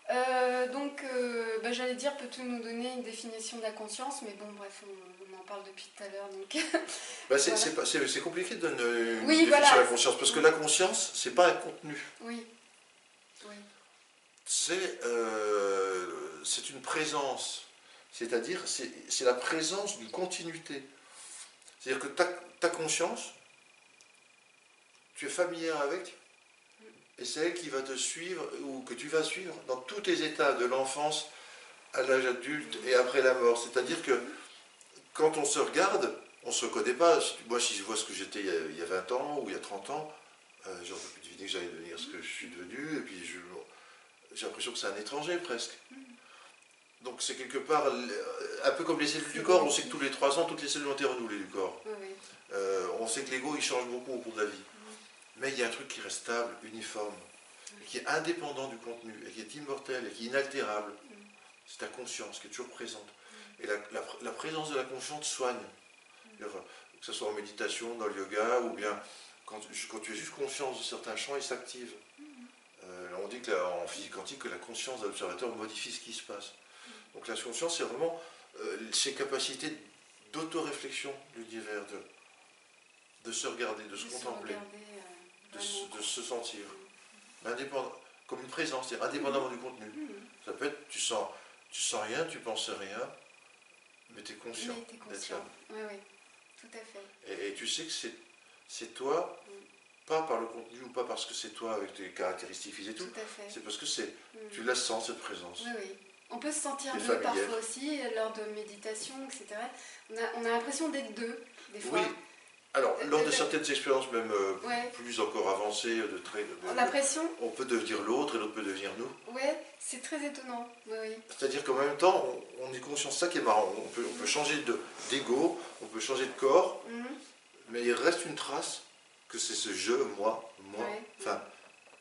Euh, donc, euh, bah, j'allais dire, peux-tu nous donner une définition de la conscience Mais bon, bref, on en parle depuis tout à l'heure. Donc, Bah, c'est, Voilà. compliqué de donner une Oui, définition voilà. à la conscience, parce que la conscience, c'est pas un contenu. oui. Oui. C'est, euh, c'est une présence. C'est-à-dire, c'est, c'est la présence d'une continuité. C'est-à-dire que ta, ta conscience, tu es familière avec, et c'est elle qui va te suivre, ou que tu vas suivre dans tous tes états, de l'enfance à l'âge adulte et après la mort. C'est-à-dire que quand on se regarde, on ne se reconnaît pas. Moi, si je vois ce que j'étais il y a- il y a 20 ans ou il y a 30 ans, euh, j'aurais pu deviner que j'allais devenir ce que je suis devenu, et puis j'ai l'impression que c'est un étranger presque. Donc c'est quelque part euh, un peu comme les cellules du corps. On sait que tous les 3 ans, toutes les cellules ont été renouvelées du corps. Euh, on sait que l'ego il change beaucoup au cours de la vie. Mais il y a un truc qui reste stable, uniforme, et qui est indépendant du contenu, et qui est immortel, et qui est inaltérable. C'est ta conscience qui est toujours présente. Et la, la- la présence de la conscience soigne. Que ce soit en méditation, dans le yoga, ou bien quand, tu- quand tu es juste conscience de certains champs, ils s'activent. Euh, on dit que en physique quantique que la conscience de l'observateur modifie ce qui se passe. Donc la conscience, c'est vraiment euh, ses capacités d'autoréflexion de l'univers, de, de se regarder, de se De contempler, regarder, euh, de, se, de se sentir. Indépendant, comme une présence, c'est-à-dire indépendamment du contenu. Ça peut être, tu sens, tu sens rien, tu penses rien, mais tu es conscient Mais conscient. Oui, oui. Tout à fait. Et, et tu sais que c'est, c'est toi, Mm. pas par le contenu ou pas parce que c'est toi avec tes caractéristiques physiques et tout, Tout à fait. c'est parce que c'est, Mhm. tu la sens cette présence. Oui, oui. On peut se sentir deux parfois aussi, lors de méditation, etc. On a, on a l'impression d'être deux, des fois. Oui. Alors, lors de Euh, certaines expériences même euh, Ouais. plus encore avancées, de très, de- On a l'impression, on peut devenir l'autre et l'autre peut devenir nous. ouais, c'est très étonnant. Oui, oui. C'est-à-dire qu'en même temps, on, on est conscient de ça qui est marrant. On peut, on peut changer de, d'ego, on peut changer de corps, Mhm. mais il reste une trace que c'est ce je, moi, moi. Ouais. Enfin,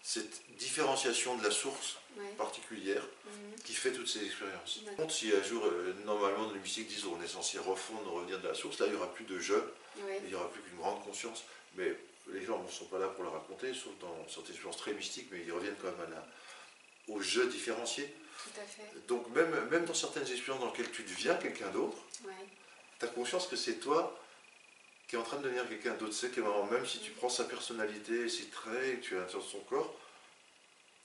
cette différenciation de la source Ouais. particulière Mhm. qui fait toutes ces expériences. Contre, si un jour, euh, normalement, dans les mystiques disent on est censé refondre, revenir de la source, là, il n'y aura plus de je, Ouais. il n'y aura plus qu'une grande conscience. Mais les gens ne sont pas là pour le raconter, sauf dans certaines expériences très mystiques, mais ils reviennent quand même à la, au je différencié. Tout à fait. Donc, même, même dans certaines expériences dans lesquelles tu deviens quelqu'un d'autre, Ouais. tu as conscience que c'est toi qui es en train de devenir quelqu'un d'autre. C'est que même si tu prends sa personnalité, ses traits, et que tu l'intérieur de son corps,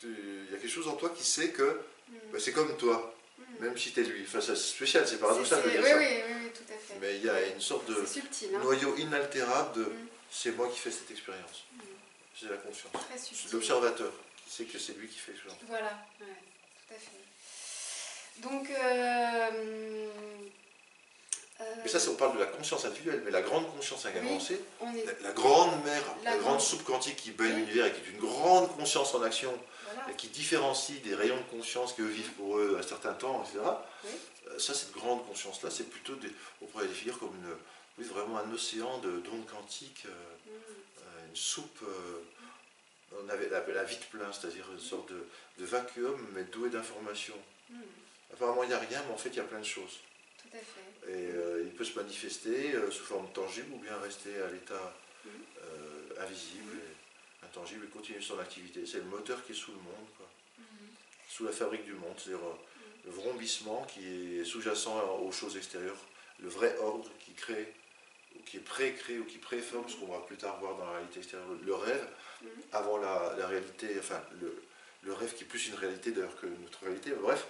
il y a quelque chose en toi qui sait que Mhm. bah, c'est comme toi, Mhm. même si tu es lui. Enfin, c'est spécial, c'est paradoxal de dire oui, ça. oui, oui, oui, tout à fait. Mais il y a une sorte de subtil, hein. noyau inaltérable de Mhm. c'est moi qui fais cette expérience. Mhm. J'ai la conscience. C'est l'observateur qui sait que c'est lui qui fait l'expérience. Voilà, ouais, tout à fait. Donc, euh, Mais ça, on parle de la conscience individuelle, mais la grande conscience avancée, on est, la, la grande mère, la, La grande soupe quantique qui baigne Oui. l'univers et qui est une grande conscience en action, voilà, et qui différencie des rayons de conscience que vivent pour eux un certain temps, etc. Oui. Euh, Ça, cette grande conscience-là, c'est plutôt, des, on pourrait la définir comme une, oui, vraiment un océan de d'ondes quantiques, euh, euh, une soupe, euh, on avait la, la vide plein, c'est-à-dire une sorte de, de vacuum, mais doué d'informations. Mhm. apparemment il n'y a rien, mais en fait il y a plein de choses. Fait. Et euh, il peut se manifester euh, sous forme tangible ou bien rester à l'état Mhm. euh, invisible, et intangible et continuer son activité. C'est le moteur qui est sous le monde, quoi. Mhm. sous la fabrique du monde, c'est-à-dire le vrombissement qui est sous-jacent aux choses extérieures, le vrai ordre qui crée, ou qui est pré-créé ou qui préforme ce qu'on va plus tard voir dans la réalité extérieure, le rêve Mhm. avant la, la réalité, enfin le, le rêve qui est plus une réalité d'ailleurs que notre réalité, bref,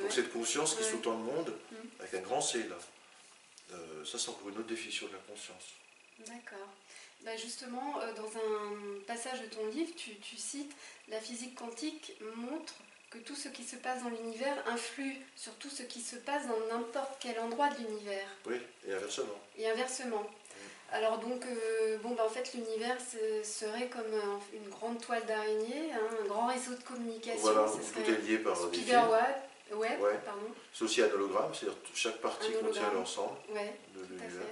donc cette conscience qui est Ouais. sous dans le monde, avec un grand C là, Euh, ça c'est encore une autre définition de la conscience. D'accord. Bah, justement, euh, dans un passage de ton livre, tu, tu cites la physique quantique montre que tout ce qui se passe dans l'univers influe sur tout ce qui se passe dans n'importe quel endroit de l'univers Oui, et inversement. et inversement. Alors donc, euh, bon, bah, en fait, l'univers serait comme un- une grande toile d'araignée, hein, un grand réseau de communication. Voilà, tout est lié par des fils. Web, Ouais. pardon. C'est aussi un hologramme, c'est-à-dire que chaque partie contient l'ensemble Ouais. de l'univers.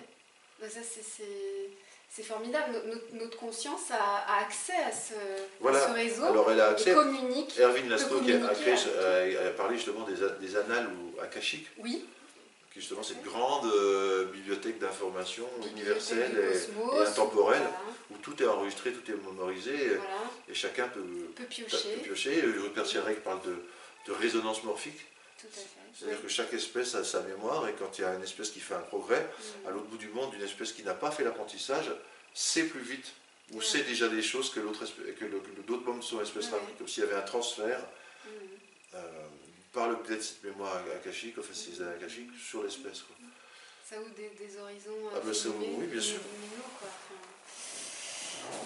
Bah, ça, c'est- formidable. No- Notre, notre conscience a, a accès à ce, à Voilà. ce réseau Alors elle a et accès communique. Erwin qui a, a parlé justement des, des annales ou akashiques, Oui. Qui est justement cette grande euh, bibliothèque d'informations universelle et, et intemporelle, Voilà. où tout est enregistré, tout est mémorisé, et, voilà. et chacun peut, On peut peut piocher. piocher. Parle de, de résonance morphique, c'est-à-dire que chaque espèce a sa mémoire, et quand il y a une espèce qui fait un progrès, Mm. à l'autre bout du monde, une espèce qui n'a pas fait l'apprentissage sait plus vite, ou Ouais. sait déjà des choses que d'autres membres de son espèce Ouais. comme s'il y avait un transfert Mm. Par le biais de cette mémoire akashique, enfin ces annales akashiques, sur l'espèce. Ça ouvre des, des horizons Ah bah ça ouvre- oui, bien sûr.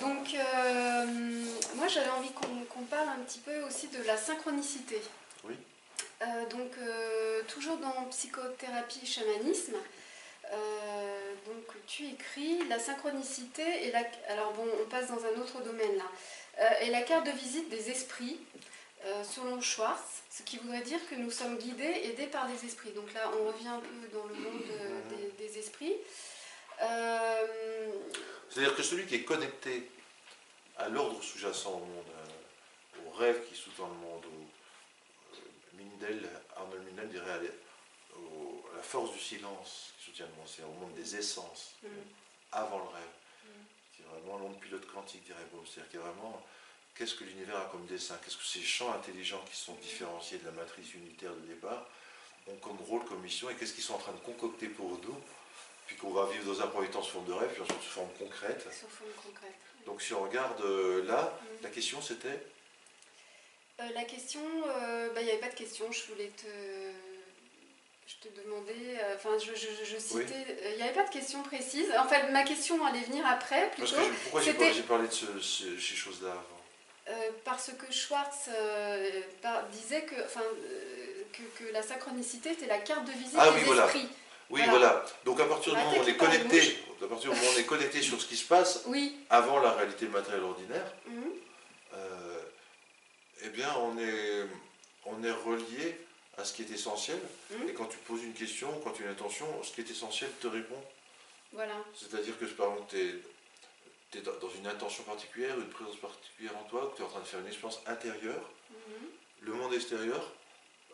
Donc, euh, moi j'avais envie qu'on parle un petit peu aussi de la synchronicité. Oui. Euh, donc, euh, toujours dans psychothérapie et chamanisme, donc tu écris la synchronicité et la. Alors bon, on passe dans un autre domaine là. Et la carte de visite des esprits, euh, selon Schwartz, ce qui voudrait dire que nous sommes guidés, aidés par des esprits. Donc là, on revient un peu dans le monde euh, des, des esprits. Euh, C'est-à-dire que celui qui est connecté à l'ordre sous-jacent au monde, au rêve qui sous-tend le monde, au, Mindel, Arnold Mindel dirait à la- au- à la force du silence qui soutient le monde, c'est au monde des essences, Mm. avant le rêve. Mm. C'est vraiment l'onde pilote quantique, dirait Bob. C'est-à-dire qu'il y a vraiment qu'est-ce que l'univers a comme dessin, qu'est-ce que ces champs intelligents qui sont différenciés de la matrice unitaire de départ ont comme rôle, comme mission, et qu'est-ce qu'ils sont en train de concocter pour nous, puis qu'on va vivre dans un premier temps sous forme de rêve, puis ensuite sous forme concrète. sur forme concrète. Donc si on regarde euh, là, Mm. la question c'était? Euh, la question, euh, bah, il n'y avait pas de question, je voulais te. Je te demandais, euh, enfin je, je, je citais, Oui. il n'y avait pas de question précise. En fait, ma question allait venir après, Parce plutôt, que pourquoi j'ai parlé, de ce- ce- ces choses-là avant? Parce que Schwartz euh, disait que, enfin, euh, que, que la synchronicité était la carte de visite Ah des oui, voilà. Oui, Voilà. voilà. Donc à partir du Bah, moment où on est connecté, à partir du moment où on est connecté sur ce qui se passe Oui. avant la réalité matérielle ordinaire, Mhm. euh, eh bien on est, on est relié à ce qui est essentiel. Mhm. Et quand tu poses une question, quand tu as une intention, ce qui est essentiel te répond. Voilà. C'est-à-dire que par exemple, tu es, dans une intention particulière, une présence particulière en toi, que tu es en train de faire une expérience intérieure, Mhm. le monde extérieur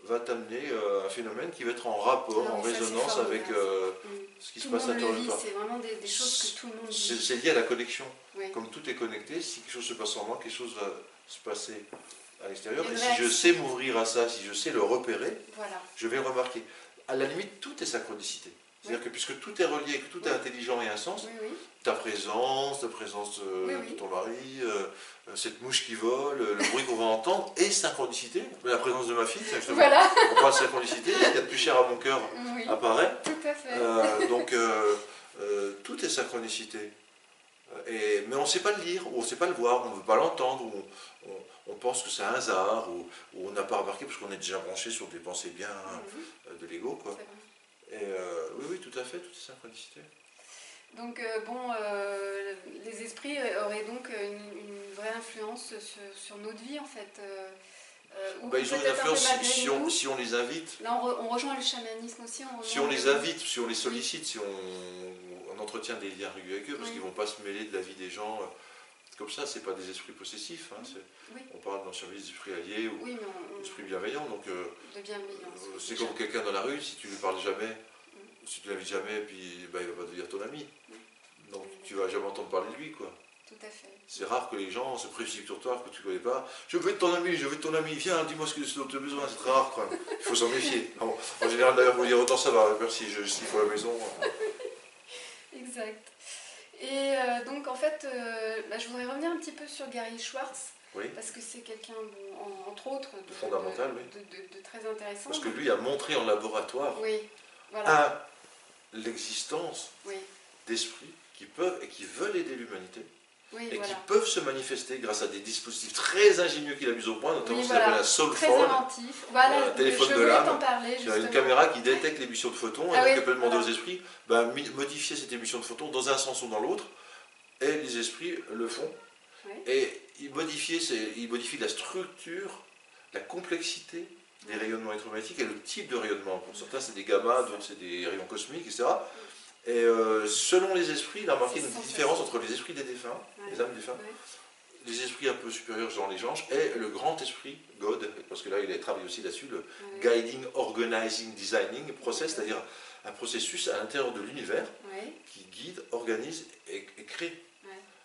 va t'amener euh, un phénomène qui va être en rapport, en résonance avec euh, ce qui se Tout passe à toi. c'est vraiment des, des choses que tout le monde C'est vit. c'est lié à la connexion. Oui. Comme tout est connecté, si quelque chose se passe en moi, quelque chose va se passer à l'extérieur. Et si je sais m'ouvrir à ça, si je sais le repérer, Voilà. je vais le remarquer. À la limite, tout est synchronicité. C'est-à-dire que puisque tout est relié, que tout est intelligent et un sens, ta présence, la présence euh, de ton mari, euh, euh, cette mouche qui vole, le bruit qu'on va entendre, et synchronicité. La présence de ma fille, justement, Voilà. on parle de synchronicité, ce qu'il y a de plus cher à mon cœur apparaît. Tout à fait. Euh, donc euh, euh, tout est synchronicité. Et, mais on ne sait pas le lire, ou on ne sait pas le voir, on ne veut pas l'entendre, ou on, on- on pense que c'est un hasard, ou, ou on n'a pas remarqué parce qu'on est déjà branché sur des pensées bien de l'ego. quoi. Et euh, oui, oui, tout à fait, tout est synchronicité. Donc, euh, bon, euh, les esprits auraient donc une, une vraie influence sur, sur notre vie, en fait. Bah, ils ont une un influence si, si on, nous. si on les invite, Là, on, re- on rejoint le chamanisme aussi. On si on les le- invite, si on les sollicite, si on, entretient des liens réguliers avec eux, parce Oui. qu'ils ne vont pas se mêler de la vie des gens comme ça, c'est pas des esprits possessifs. hein, Oui. On parle dans service d'esprits alliés ou Oui, d'esprits bienveillants. Donc, euh, euh, c'est comme quelqu'un dans la rue, si tu lui parles jamais, si tu l'invites jamais, puis bah, il va pas devenir ton ami. Donc tu vas jamais entendre parler de lui, quoi. Tout à fait. C'est rare que les gens se précipitent sur toi, que tu connais pas. Je veux être ton ami, je veux être ton ami, viens, dis-moi ce dont tu as besoin, c'est très rare, quoi. Il faut s'en méfier. En général, d'ailleurs, vous dire autant ça va, merci, je siffle à la maison. Exact. Et euh, donc, en fait, euh, bah, je voudrais revenir un petit peu sur Gary Schwartz, Oui. parce que c'est quelqu'un, bon, entre autres, de, Fondamental, de- oui. de, de- de très intéressant. Parce que lui a montré en laboratoire, Oui, voilà. un, l'existence d'esprits qui peuvent et qui veulent aider l'humanité oui, et qui peuvent se manifester grâce à des dispositifs très ingénieux qu'il a mis au point, notamment Oui, ce qu'il voilà. appelle un soul Très phone. inventif. Voilà, un téléphone de l'âme. une caméra qui détecte l'émission de photons et donc elle peut demander aux esprits ben, mi- modifier cette émission de photons dans un sens ou dans l'autre et les esprits le font et ils modifient, ils modifient la structure, la complexité des rayonnements électromagnétiques et le type de rayonnement. Pour certains c'est des gamma, d'autres c'est des rayons cosmiques, etc. Et euh, selon les esprits, il a remarqué une différence entre les esprits des défunts, Ouais. les âmes défunts, Ouais. les esprits un peu supérieurs, genre les anges, et le grand esprit, God, parce que là il a travaillé aussi là-dessus, le Ouais. Guiding, Organizing, Designing process, c'est-à-dire un processus à l'intérieur de l'univers qui guide, organise et, et crée.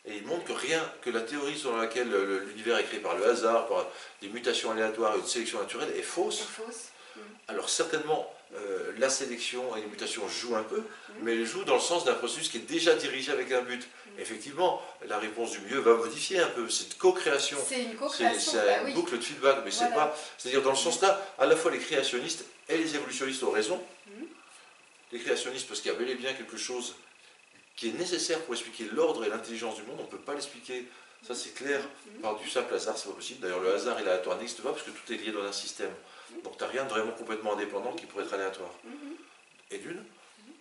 Et il montre que rien, que la théorie selon laquelle le- l'univers est créé par le hasard, par des mutations aléatoires et une sélection naturelle est fausse. fausse. Alors certainement, euh, la sélection et les mutations jouent un peu, Mm. mais elles jouent dans le sens d'un processus qui est déjà dirigé avec un but. Mm. Effectivement, la réponse du milieu va modifier un peu, c'est une co-création. C'est une co-création. c'est bah une oui. boucle de feedback, mais c'est pas. C'est-à-dire dans le sens là, à la fois les créationnistes et les évolutionnistes ont raison. Mhm. Les créationnistes, parce qu'il y a bel et bien quelque chose qui est nécessaire pour expliquer l'ordre et l'intelligence du monde, on ne peut pas l'expliquer. Ça c'est clair Mhm. par du simple hasard, c'est pas possible. D'ailleurs, le hasard et l'aléatoire n'existent pas parce que tout est lié dans un système. Donc tu n'as rien de vraiment complètement indépendant qui pourrait être aléatoire. Mhm. Et d'une.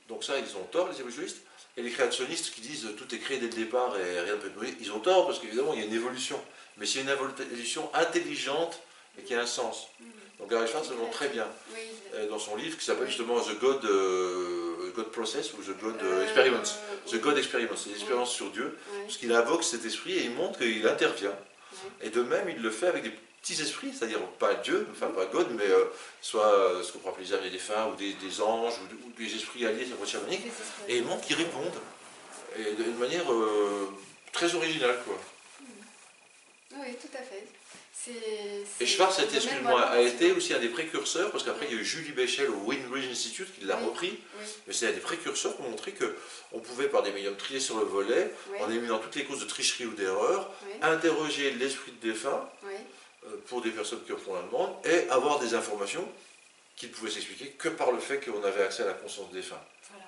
Donc ça, ils ont tort, les évolutionnistes. Et les créationnistes qui disent tout est créé dès le départ et rien ne peut être modifié, ils ont tort parce qu'évidemment, il y a une évolution. Mais c'est une évolution intelligente et qui a un sens. Mhm. Donc Gary Schwartz le montre très bien euh, dans son livre qui s'appelle justement The God, euh, God Process ou The God euh, Experiments. The God Experiments, c'est l'expérience sur Dieu. Parce qu'il invoque cet esprit et il montre qu'il intervient. Et de même, il le fait avec des petits esprits, c'est-à-dire pas Dieu, enfin pas God, mais euh, soit euh, ce qu'on les âmes des défunts, ou des, des anges, ou, ou des esprits alliés, c'est chamanique. Des esprits. Et montre qu'ils répondent. Et d'une manière euh, très originale, quoi. Oui, tout à fait. C'est, Et c'est Schwartz, un a été, domaine excuse-moi, a été aussi un des précurseurs, parce qu'après il y a eu Julie Béchel au Wingridge Institute qui l'a Oui. repris, Oui, mais c'est un des précurseurs pour montrer qu'on pouvait, par des médiums triés sur le volet, en éliminant toutes les causes de tricherie ou d'erreur, interroger l'esprit de défunt pour des personnes qui en font la demande, et avoir des informations qui ne pouvaient s'expliquer que par le fait qu'on avait accès à la conscience des défunt.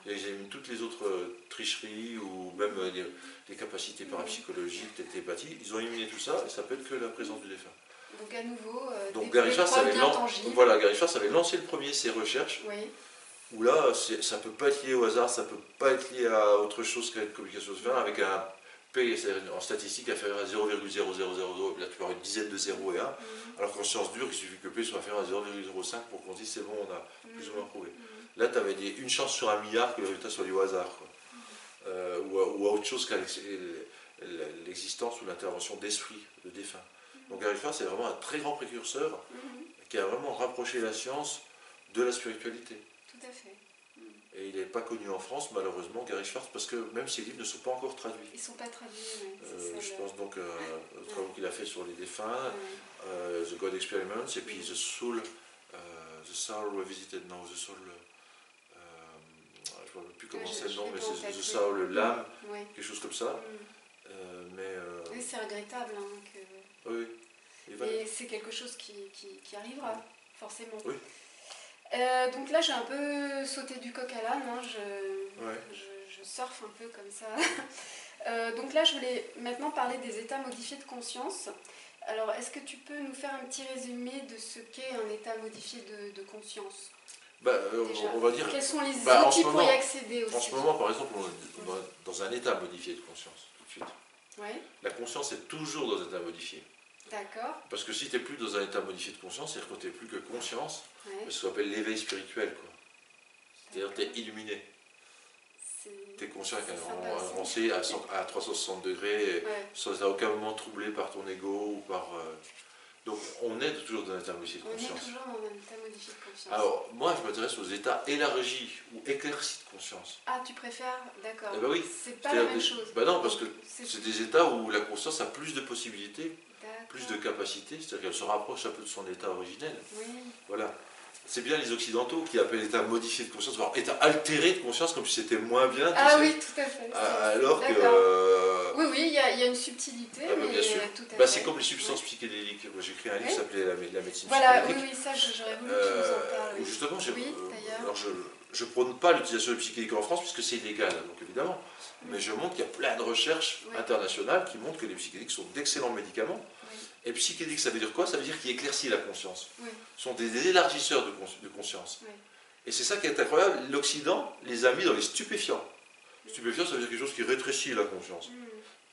Voilà. Et toutes les autres euh, tricheries ou même euh, les, les capacités parapsychologiques, de télépathie. Ils ont éliminé tout ça et ça peut être que la présence du défunt. Donc à nouveau, euh, Donc Gary avait, lan- voilà, Gary avait lancé le premier ses recherches Oui, où là ça ne peut pas être lié au hasard, ça ne peut pas être lié à autre chose qu'à une communication de avec un P c'est-à-dire en statistique inférieur à 0,0000, là tu avoir une dizaine de 0 et 1, Mhm. alors qu'en science dure il suffit que P soit inférieur à 0,05 pour qu'on dise c'est bon, on a plus ou moins prouvé. Mhm. Là, tu avais des- une chance sur un milliard que le résultat soit lié au hasard, quoi. Euh, ou, à, ou à autre chose qu'à l'ex- l'existence ou l'intervention d'esprit, de défunt. Donc Gary Schwartz, c'est vraiment un très grand précurseur Mhm. qui a vraiment rapproché la science de la spiritualité. Tout à fait. Et il n'est pas connu en France, malheureusement, Gary Schwartz, parce que même ses livres ne sont pas encore traduits. Ils ne sont pas traduits. oui, Euh, je pense donc euh, aux travaux qu'il a fait sur les défunts, Ouais. euh, The God Experiments, et puis The Soul, euh, The Soul Revisited, non, The Soul, je ne me plus comment c'est le nom, mais c'est The. Soul, l'âme, quelque chose comme ça. Euh, mais Oui, c'est regrettable. hein, que- oui, Et c'est quelque chose qui, qui- qui arrivera, forcément. Oui. Euh, donc là, j'ai un peu sauté du coq à l'âne. hein, je, Ouais. je, je surfe un peu comme ça. Euh, donc là, je voulais maintenant parler des états modifiés de conscience. Alors, est-ce que tu peux nous faire un petit résumé de ce qu'est un état modifié de, de conscience bah, euh, on va dire, Quels sont les bah, outils ce pour moment- y accéder aussi en ce moment, par exemple, on est dans- un état modifié de conscience, tout de suite. Oui, La conscience est toujours dans un état modifié. D'accord. Parce que si tu n'es plus dans un état modifié de conscience, c'est-à-dire que tu n'es plus que conscience, Ouais. ce qu'on appelle l'éveil spirituel. quoi. C'est-à-dire que tu es illuminé. Tu es conscient qu'un c'est moment sympa avancé à, 100 à 360 degrés, Ouais. sans à aucun moment troublé par ton ego ou par. euh, Donc on est toujours dans un état modifié de On est conscience. toujours dans un état modifié de conscience. Alors moi je m'intéresse aux états élargis ou éclaircis de conscience. ah, tu préfères D'accord. Eh ben oui. C'est pas la même des- chose. bah non, parce que C'est des états où la conscience a plus de possibilités, plus de D'accord. capacités, c'est-à-dire qu'elle se rapproche un peu de son état originel. Oui. Voilà. C'est bien les occidentaux qui appellent état modifié de conscience, voire état altéré de conscience, comme si c'était moins bien. Ah oui, tout à fait. Ah, Alors que. Euh, Oui, oui, il y, a il y a une subtilité, Ah bah, mais bien sûr. bah, c'est comme les substances psychédéliques. Moi, J'ai écrit un livre Oui. qui s'appelait la, la médecine Voilà, oui, psychédélique. oui, ça, je- j'aurais voulu que tu nous Euh, en parles. oui. justement, j'ai- Oui, euh, d'ailleurs. alors je je prône pas l'utilisation de psychédéliques en France puisque c'est illégal, donc évidemment. Mm. Mais je montre qu'il y a plein de recherches Oui. internationales qui montrent que les psychédéliques sont d'excellents médicaments. Et psychédélique, ça veut dire quoi? Ça veut dire qu'il éclaircit la conscience. Oui. Ce sont des élargisseurs de, cons- de conscience. Oui. Et c'est ça qui est incroyable. L'Occident les a mis dans les stupéfiants. Stupéfiant, ça veut dire quelque chose qui rétrécit la conscience. Mm,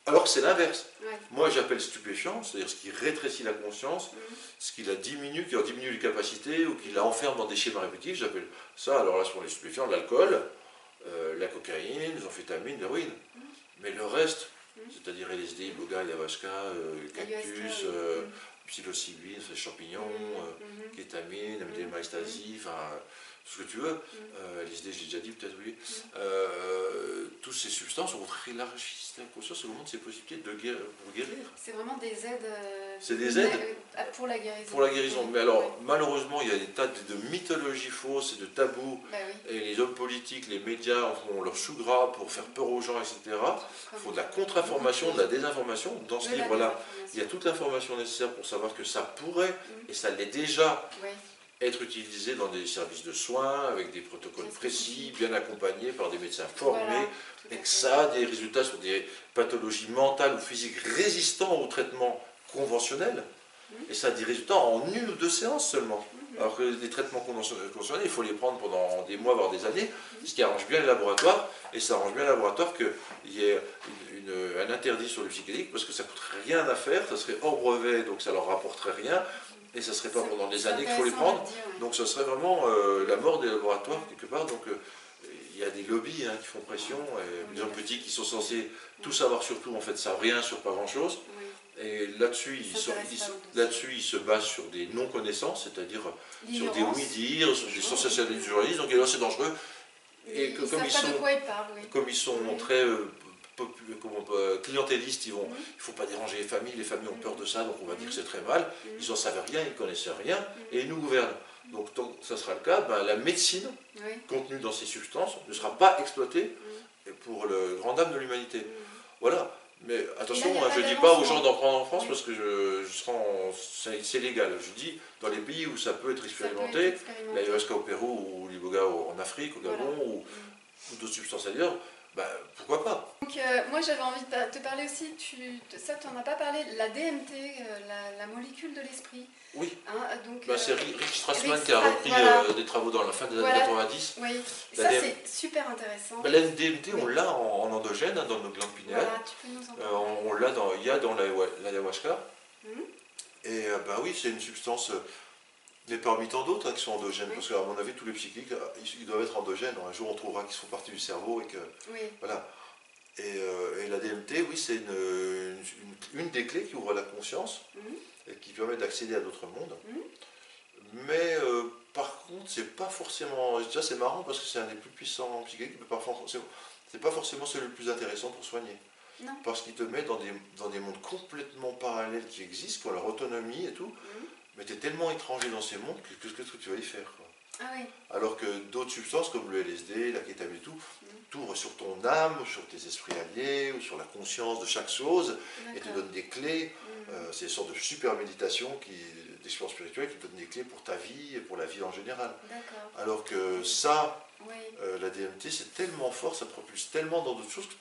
Alors que c'est l'inverse. ouais, Moi, j'appelle stupéfiant, c'est-à-dire ce qui rétrécit la conscience, mm, ce qui la diminue, qui en diminue les capacités ou qui la enferme dans des schémas répétitifs. J'appelle ça, alors là, ce sont les stupéfiants, l'alcool, euh, la cocaïne, les amphétamines, l'héroïne. Mm. Mais le reste. C'est-à-dire LSD, Boga, ayahuasca, euh, cactus, euh, Mm, psilocybine, champignons, mm, euh, mhm. kétamine, Mm. Ce que tu veux. Euh, LSD, j'ai déjà dit, peut-être oui. Mm. Euh, toutes ces substances, au contraire, élargissent la conscience et augmentent ses possibilités de guérir, pour guérir. C'est vraiment des aides. euh, C'est des aides euh, Pour la guérison. Pour la guérison. Oui, Mais alors, malheureusement, il y a des tas de, de mythologies fausses et de tabous. Bah oui. Et les hommes politiques, les médias en font leur chou gras pour faire peur aux gens, etc. Il faut de la contre-information, de la désinformation. Dans ce de livre-là, il y a toute l'information nécessaire pour savoir que ça pourrait, Mm. et ça l'est déjà, Oui, être utilisé dans des services de soins, avec des protocoles précis, bien accompagnés par des médecins formés, Voilà, et que ça a des résultats sur des pathologies mentales ou physiques résistants au traitement conventionnel. Et ça a des résultats en une ou deux séances seulement. Mhm. Alors que les traitements conventionnels, il faut les prendre pendant des mois, voire des années, Mhm. ce qui arrange bien les laboratoires. Et ça arrange bien les laboratoires qu'il y ait une- une- un interdit sur le psychédélique, parce que ça coûterait rien à faire, ça serait hors brevet, donc ça leur rapporterait rien, et ça serait pas pendant des années qu'il faut les prendre. dire. Donc ce serait vraiment euh, la mort des laboratoires quelque part. Donc euh, il y a des lobbies hein, qui font pression, et les hommes petits qui sont censés tout savoir sur tout, en fait, savent rien sur pas grand-chose. Et là-dessus, ils, Ils sont- ils sont- là-dessus, ils se basent sur des non-connaissances, c'est-à-dire sur des oui-dire, sur des sensationnalistes du journalisme. Donc là, c'est dangereux. Et Ils que- ne comme ils pas sont- de quoi ils parlent, oui. Comme ils sont très euh, clientélistes, ils vont, Mhm. il ne faut pas déranger les familles, les familles ont peur de ça, donc on va dire Mhm. que c'est très mal. Mhm. Ils n'en savent rien, ils ne connaissent rien, Mhm. et ils nous gouvernent. Donc tant que ça sera le cas, ben, la médecine Oui. contenue dans ces substances ne sera pas exploitée Mhm. pour le grand dame de l'humanité. Mhm. Voilà. Mais attention, là, hein, je ne dis pas aux gens d'en prendre en France parce que je, je en- c'est légal. Je dis dans les pays où ça peut être expérimenté, l'ayahuasca au Pérou ou l'iboga en Afrique, au Voilà. Gabon ou, Mhm. ou d'autres substances ailleurs, ben, pourquoi pas Donc, euh, moi j'avais envie de te parler aussi, tu, ça tu n'en as pas parlé, la DMT, euh, la, la molécule de l'esprit. Oui. Hein, donc, euh, C'est Rick Strassman Rick qui a repris voilà. des travaux dans la fin des années Voilà. 90. Oui, La ça DM. c'est super intéressant. Ben, la DMT, on l'a en, en endogène, hein, dans nos glandes pinéales. Voilà, tu peux nous en parler. on l'a dans, il y a dans l'ayahu- l'ayahuasca. Mhm. Et euh, ben oui, c'est une substance, mais parmi tant d'autres hein, qui sont endogènes, Oui. parce qu'à mon avis, tous les psychiques, euh, ils, doivent être endogènes. Un jour, on trouvera qu'ils font partie du cerveau et que Oui, voilà. Et, euh, et la DMT, oui, c'est une, une- une des clés qui ouvre la conscience Mhm. et qui permet d'accéder à d'autres mondes. Mhm. Mais euh, par contre, c'est pas forcément. Déjà, c'est marrant parce que c'est un des plus puissants psychiques, mais parfois, c'est- pas forcément celui le plus intéressant pour soigner. non. Parce qu'il te met dans des, dans des mondes complètement parallèles qui existent, ont leur autonomie et tout, Mhm. Mais tu es tellement étranger dans ces mondes que qu'est-ce que tu vas y faire quoi. Ah oui, Alors que d'autres substances comme le LSD, la kétamine et tout, t'ouvrent sur ton âme, sur tes esprits alliés, ou sur la conscience de chaque chose, et te donnent des clés. Mhm. Euh, c'est une sorte de super méditation, qui, d'expérience spirituelle qui te donne des clés pour ta vie et pour la vie en général. Alors que ça, oui. euh, la DMT, c'est tellement fort, ça propulse tellement dans d'autres choses que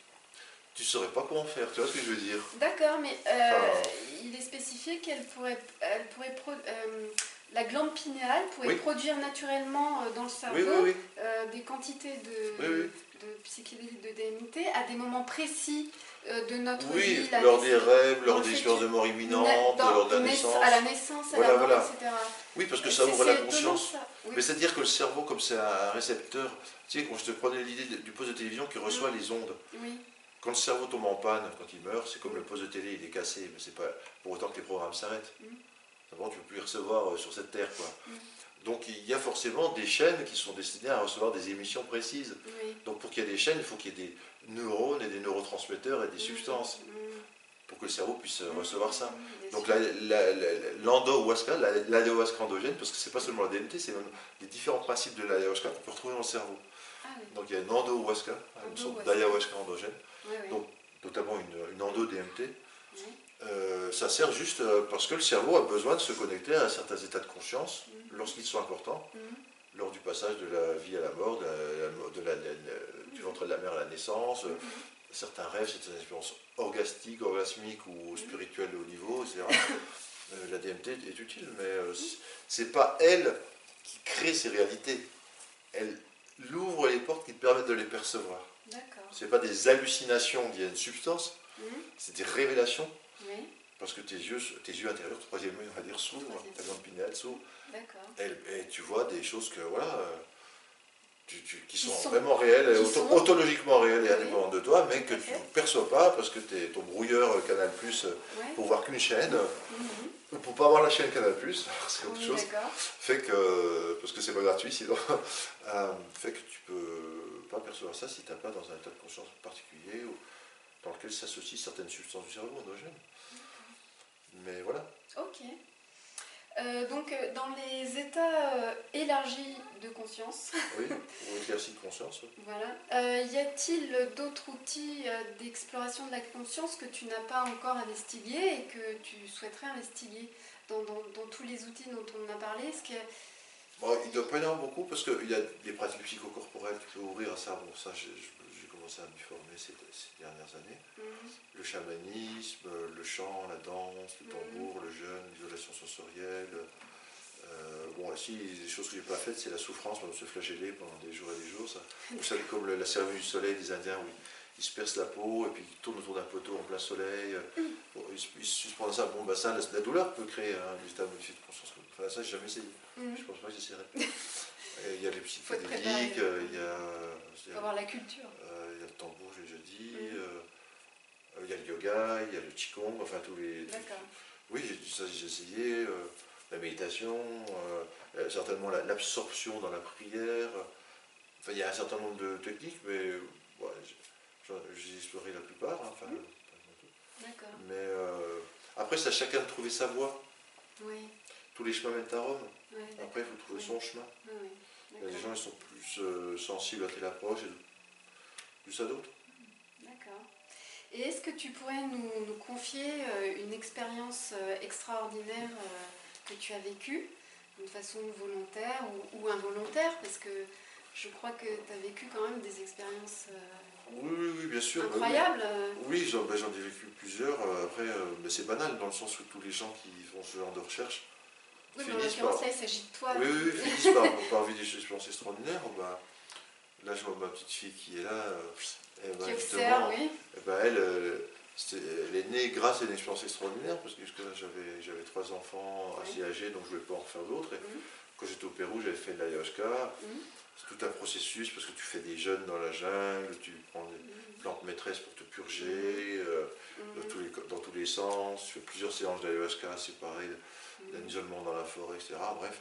tu ne saurais pas comment faire. Tu vois ce que je veux dire D'accord, mais euh, Enfin- il est spécifié qu'elle pourrait, elle pourrait pro- euh, la glande pinéale pourrait Oui. produire naturellement euh, dans le cerveau Oui, oui, oui. euh, des quantités de, Oui, oui. de psychédéliques de DMT à des moments précis de notre Oui, vie. la lors des rêves, lors des que- de mort imminente, lors de la naiss- naissance. à la naissance, à Voilà, la mort, voilà. etc. Oui, parce que ça ouvre la conscience. ça. Mais c'est-à-dire que le cerveau, comme c'est un récepteur, tu sais, quand je te prenais l'idée du poste de télévision qui reçoit Mm. les ondes, Oui. Quand le cerveau tombe en panne, quand il meurt, c'est comme le poste de télé, il est cassé, mais c'est pas pour autant que les programmes s'arrêtent. Mm. D'abord, tu ne peux plus les recevoir euh, sur cette terre, quoi. Mm. Donc il y a forcément des chaînes qui sont destinées à recevoir des émissions précises. Oui. Donc pour qu'il y ait des chaînes, il faut qu'il y ait des neurones et des neurotransmetteurs et des substances Mm. pour que le cerveau puisse euh, recevoir ça. Donc l'endohuasca, la- l'ayahuasca endogène, parce que c'est pas seulement la DMT, c'est même les différents principes de l'ayahuasca qu'on peut retrouver dans le cerveau. Ah oui. Donc il y a une endohuasca, une sorte d'ayahuasca endogène, Oui, oui. Donc, notamment une, une endo-DMT. Euh, ça sert juste euh, parce que le cerveau a besoin de se connecter à certains états de conscience Mhm. lorsqu'ils sont importants, Mhm. lors du passage de la vie à la mort, de la- de la- de la- du ventre de la mère à la naissance, euh, Mhm. certains rêves, certaines expériences orgastiques, orgasmiques ou spirituelles de haut niveau, etc. Euh, la DMT est utile, mais euh, c'est pas elle qui crée ces réalités. Elle ouvre les portes qui te permettent de les percevoir. D'accord. C'est pas des hallucinations liées à une substance, Mhm. c'est des révélations Oui. parce que tes yeux, tes yeux intérieurs, troisième œil, on va dire, s'ouvrent, ta glande pinéale s'ouvre, D'accord. et, et tu vois des choses que, voilà, euh, tu- tu- qui Qui sont, vraiment réelles, et qui auto- sont- ontologiquement réelles et Oui. indépendantes de toi, mais que tu ne perçois pas parce que t'es- ton brouilleur euh, Canal Plus Ouais. pour voir qu'une chaîne, Mhm. Ou pour pas voir la chaîne Canal Plus, c'est autre Oui, chose, fait que, parce que c'est pas gratuit sinon, euh, fait que tu peux pas percevoir ça si tu n'as pas dans un état de conscience particulier ou dans lequel s'associent certaines substances du cerveau endogènes. Mais voilà. Ok. Euh, donc, euh, dans les états euh, élargis de conscience, Oui, ou éclaircie de conscience. oui. voilà, euh, y a-t-il d'autres outils d'exploration de la conscience que tu n'as pas encore investigués et que tu souhaiterais investiguer dans, dans- dans tous les outils dont on a parlé? Est-ce que... Bon, il ne doit pas y en avoir beaucoup parce qu'il y a des pratiques psychocorporelles qui peuvent ouvrir à ça. Bon, ça, j'ai j'ai commencé à m'y former ces, ces dernières années. Mhm. Le chamanisme, le chant, la danse, le Mhm. tambour, le jeûne, l'isolation sensorielle. Euh, bon, aussi, des choses que j'ai pas faites, c'est la souffrance, on se flageller pendant des jours et des jours. Ça. Vous savez, comme le- la cérémonie du soleil des Indiens, où ils, se percent la peau et puis ils tournent autour d'un poteau en plein soleil. Bon, ils, se- ils se suspendent ça. Bon, bah, ça, la, la douleur peut créer hein, des états modifiés de conscience. Enfin, ça, j'ai jamais essayé. Mhm. Je pense pas que j'essaierai. Il y a les psychédéliques, euh, il y a, Faut avoir la culture. euh, il y a le tambour, j'ai déjà dit, Mhm. euh, il y a le yoga, il y a le qigong, enfin tous les. D'accord. Oui, j'ai- ça j'ai essayé, la méditation, certainement la- l'absorption dans la prière. Enfin, il y a un certain nombre de techniques, mais ouais, j'ai- exploré la plupart. hein, enfin, tout. D'accord. Mais euh, après, c'est à chacun de trouver sa voie. Oui. Tous les chemins mènent à Rome. Ouais, Après, il faut trouver son chemin. D'accord. gens qui sont plus euh, sensibles à telle approche et plus à d'autres. D'accord. Et est-ce que tu pourrais nous, nous confier euh, une expérience euh, extraordinaire euh, que tu as vécue, de façon volontaire ou, ou involontaire? Parce que je crois que tu as vécu quand même des expériences Oui, oui, oui, bien sûr. bah oui. incroyables. Oui, j'en ben, ai vécu plusieurs. Après, mais c'est banal dans le sens où tous les gens qui font ce genre de recherche Oui, mais en l'occurrence, là, il s'agit de toi. Oui, oui, oui, finissent par, par vivre des expériences extraordinaires. Bah, là, je vois ma petite fille qui est là. euh, bah, Qui observe, oui. ben, elle, euh, c'était- elle est née grâce à une expérience extraordinaire parce que jusque-là, j'avais, j'avais trois enfants assez âgés, donc je ne voulais pas en faire d'autres. Mhm. Quand j'étais au Pérou, j'avais fait de l'ayahuasca. Mhm. C'est tout un processus parce que tu fais des jeûnes dans la jungle, tu prends des Mhm. plantes maîtresses pour te purger. euh, dans tous, les, dans tous les sens, tu fais plusieurs séances d'ayahuasca séparées, d'un isolement dans la forêt, etc. Bref.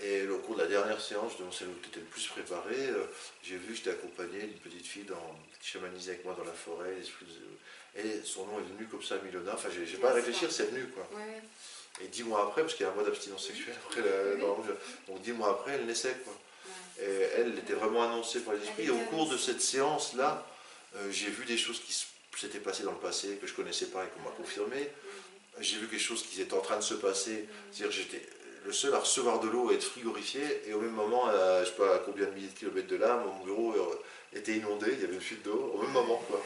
Et au cours de la dernière séance, de celle où tu étais le plus préparé, euh, j'ai vu que j'étais accompagné d'une petite fille dans, qui chamanisait avec moi dans la forêt. de- Et son nom est venu comme ça, Milona. Enfin, j'ai pas à réfléchir, c'est venu quoi. Ouais. Et dix mois après, parce qu'il y a un mois d'abstinence sexuelle après la, Oui. donc dix mois après, elle naissait quoi. Ouais. Et elle était vraiment annoncée par les esprits. Et au cours de cette séance-là, euh, j'ai vu des choses qui s'étaient passées dans le passé, que je connaissais pas et qu'on m'a confirmé. J'ai vu quelque chose qui était en train de se passer. Mhm. C'est-à-dire que j'étais le seul à recevoir de l'eau et être frigorifié. Et au même moment, à, je sais pas à combien de milliers de kilomètres de là, mon bureau euh, était inondé, il y avait une fuite d'eau au même moment. Quoi.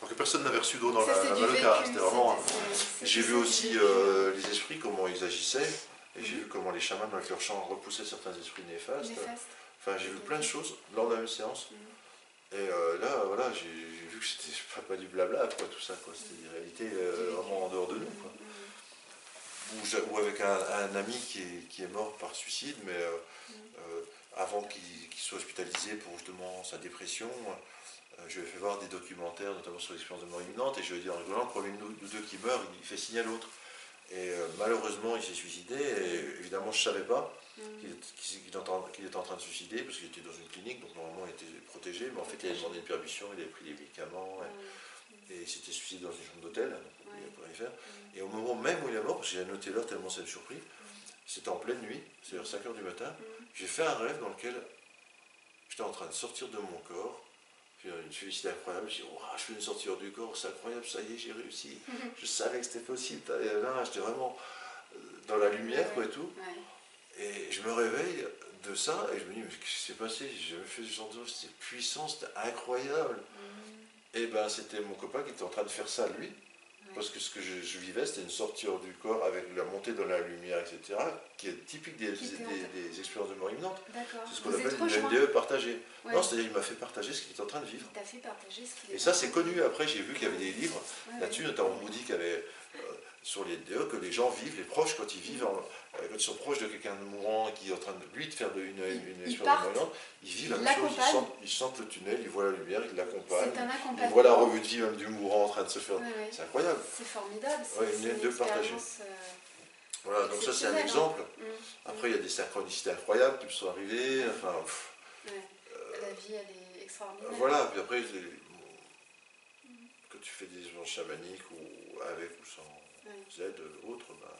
Alors que personne n'avait reçu d'eau dans Ça, la, la C'était vraiment... c'est- J'ai vu aussi euh, les esprits, comment ils agissaient. Et j'ai Mhm. vu comment les chamans, avec leur chant, repoussaient certains esprits néfastes. Néfaste. Enfin, j'ai vu plein de choses lors de la même séance. Et euh, là, voilà, j'ai vu que c'était pas, pas du blabla, quoi, tout ça, quoi. C'était des réalités euh, vraiment en dehors de nous, quoi. Ou, avec un, ami qui est, mort par suicide, mais euh, avant qu'il soit hospitalisé pour justement sa dépression, je lui ai fait voir des documentaires, notamment sur l'expérience de mort imminente, et je lui ai dit en rigolant, le premier de deux qui meurt, il fait signe à l'autre. Et malheureusement, il s'est suicidé, et évidemment, je ne savais pas qu'il était en train de suicider, parce qu'il était dans une clinique, donc normalement il était protégé, mais en fait il avait demandé une permission, il avait pris des médicaments, et, il s'était suicidé dans une chambre d'hôtel, Et au moment même où il est mort, j'ai noté l'heure tellement ça me surpris, c'était en pleine nuit, c'est-à-dire 5 h du matin, j'ai fait un rêve dans lequel j'étais en train de sortir de mon corps, j'ai une félicité incroyable, j'ai dit, je viens de sortir du corps, c'est incroyable, ça y est, j'ai réussi, je savais que c'était possible, là, j'étais vraiment euh, dans la lumière, et tout. Et je me réveille de ça et je me dis, mais qu'est-ce qui s'est passé? J'ai jamais fait ce genre de choses, c'était puissant, c'était incroyable. Mm. Et ben c'était mon copain qui était en train de faire ça lui. Parce que ce que je, vivais, c'était une sortie hors du corps avec la montée dans la lumière, etc., qui est typique des, des, expériences de mort imminente. C'est ce qu'on appelle une NDE partagée. Non, c'est-à-dire qu'il m'a fait partager ce qu'il était en train de vivre. Il fait partager ce qu'il Et ça, c'est connu. Après, j'ai vu qu'il y avait des livres là-dessus, notamment Moody qui avait euh, sur les NDE, que les gens vivent, les proches, quand ils vivent, euh, quand ils sont proches de quelqu'un de mourant qui est en train de lui de faire de, une, une, une de ils vivent la même chose, ils sentent, le tunnel, ils voient la lumière, ils l'accompagnent. Ils voient la revue de vie même du mourant en train de se faire. C'est incroyable. C'est formidable. c'est une NDE partagée. Euh, voilà, donc ça c'est un exemple. Hein. Mm. Après, il y a des synchronicités incroyables qui me sont arrivées. Enfin, euh, la vie, elle est extraordinaire. Voilà, puis après, quand tu fais des expériences chamaniques ou avec ou sans Z, autres, bah,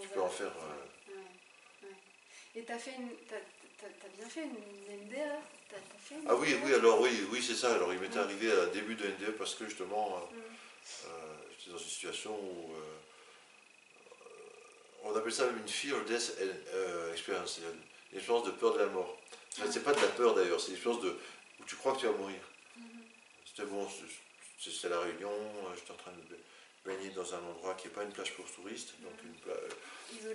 tu, peux en faire. Euh, Et tu as, fait une, as, bien fait une NDA Ah oui, oui, alors oui, oui c'est ça. Alors il m'était arrivé à début de NDA parce que justement, euh, euh, j'étais dans une situation où. on appelle ça même une fear death experience, une expérience de peur de la mort. C'est pas de la peur d'ailleurs, c'est une expérience de, où tu crois que tu vas mourir. Mm-hmm. C'était bon, c'était la réunion, j'étais en train de baigner dans un endroit qui n'est pas une plage pour touristes. Donc une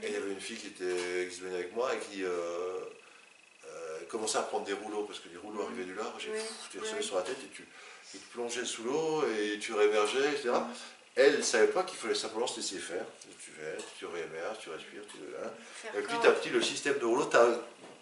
et il y avait une fille qui, était, qui se baignait avec moi et qui euh, euh, commençait à prendre des rouleaux, parce que les rouleaux arrivaient du large, et tu les sur la tête et tu, plongeais sous l'eau et tu rémergeais, etc. Elle ne savait pas qu'il fallait simplement se laisser faire. Tu vas, tu rémerges, tu respires, tu, hein. Et petit à petit, le système de rouleau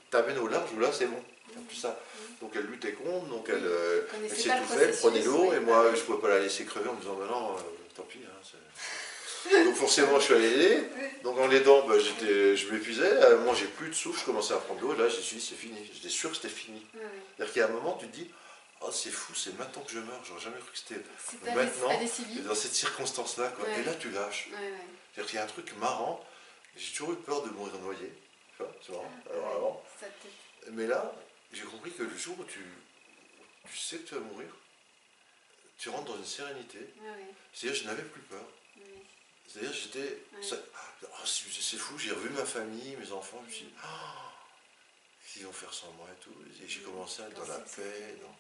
t'amène au large où là, c'est bon. Tout ça. Donc elle luttait contre, donc elle, euh, elle s'étouffait, elle prenait l'eau, et moi je ne pouvais pas la laisser crever en me disant, ben non, tant pis. Hein, donc forcément, je suis allé aider. Donc en l'aidant, bah, je m'épuisais. Moment, j'ai plus de souffle, je commençais à prendre l'eau. Là, j'ai suis dit, c'est fini. J'étais sûr que c'était fini. C'est-à-dire qu'il y a un moment, tu te dis, oh, c'est fou, c'est maintenant que je meurs. J'aurais jamais cru que c'était maintenant, dans cette circonstance-là. Et là, tu lâches. C'est-à-dire qu'il y a un truc marrant. J'ai toujours eu peur de mourir noyé. Tu vois, Alors, Mais là, j'ai compris que le jour où tu, tu sais que tu vas mourir, tu rentres dans une sérénité. C'est-à-dire je n'avais plus peur. C'est-à-dire j'étais... Oh, c'est fou, j'ai revu ma famille, mes enfants, je me suis dit, oh, ils vont faire sans moi et tout. Et j'ai commencé à être dans la paix, dans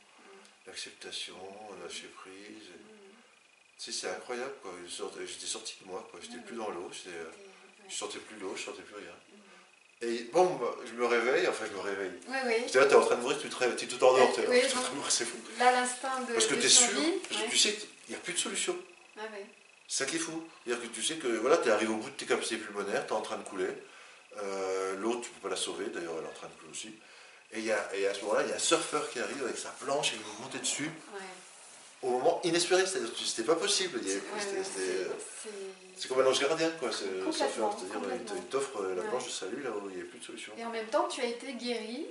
l'acceptation, lâcher prise. Tu sais, c'est incroyable, quoi. J'étais sorti de moi, quoi. J'étais plus dans l'eau, euh, je sortais plus l'eau, je sortais plus rien. Et bon, je me réveille, enfin je me réveille. Oui, oui. Tu es en train de mourir, tu te tu tout en dehors, tu es en train de mourir, c'est fou. Là, l'instinct de. Parce que tu es sûr, tu sais qu'il n'y a plus de solution. Ah oui. C'est ça qui est fou. C'est-à-dire que tu sais que voilà, tu es arrivé au bout de tes capacités pulmonaires, tu es en train de couler. Euh, L'autre, tu ne peux pas la sauver, d'ailleurs elle est en train de couler aussi. Et, y a, et à ce moment-là, il y a un surfeur qui arrive avec sa planche et vous monter dessus. Ouais au moment inespéré, c'était pas possible. C'est comme un ange gardien, quoi. C'est-à-dire il t'offre la planche de salut là où il n'y a plus de solution. Et en même temps, tu as été guéri,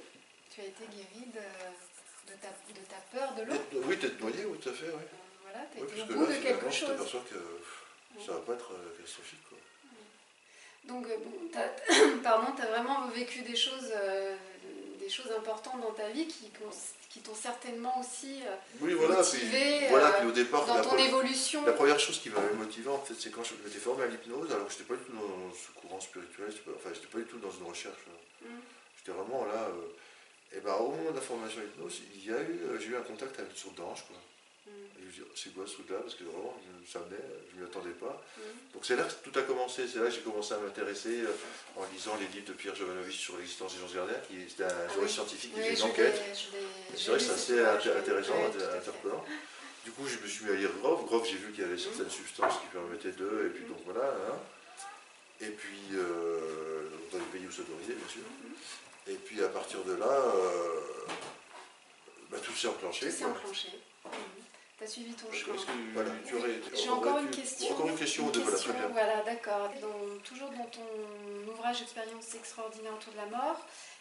tu as été guéri de, de, ta, de ta, peur de l'eau. Oui, t'es noyé, oui, tout à fait, oui. Euh, voilà, tu au bout de quelque chose. Je t'aperçois que ça va pas être euh, catastrophique, quoi. Donc, euh, pardon, tu as vraiment vécu des choses, des choses importantes dans ta vie qui, qui t'ont certainement aussi euh, oui, voilà, motivé voilà, puis au départ, dans ton évolution. La première chose qui m'avait motivé, en fait, c'est quand je m'étais formé à l'hypnose, alors que je n'étais pas du tout dans ce courant spirituel, enfin, je n'étais pas du tout dans une recherche. Euh, mm. J'étais vraiment là. Euh, et ben, au moment de la formation à l'hypnose, j'ai eu un contact avec une sorte d'ange, quoi. Je c'est quoi ce truc-là Parce que vraiment, ça venait, je ne m'y attendais pas. Mm. Donc c'est là que tout a commencé. C'est là que j'ai commencé à m'intéresser euh, en lisant les livres de Pierre Jovanovic sur l'existence des gens gardiens, qui était un ah scientifique qui faisait une enquête. C'est vrai que c'est assez intéressant, interpellant. Du coup, je me suis mis à lire Grove. Grove, j'ai vu qu'il y avait certaines substances qui permettaient de, et puis donc voilà. Hein. Et puis, euh, dans les pays où c'est autorisé, bien sûr. Et puis à partir de là, euh, bah, tout s'est enclenché. Tout s'est enclenché. Tu as suivi ton Est-ce chemin. que Voilà. tu aurais- J'ai encore une question. Encore une question ou Une question, très bien. Voilà, d'accord. Dans- toujours dans ton ouvrage Expérience extraordinaire autour de la mort,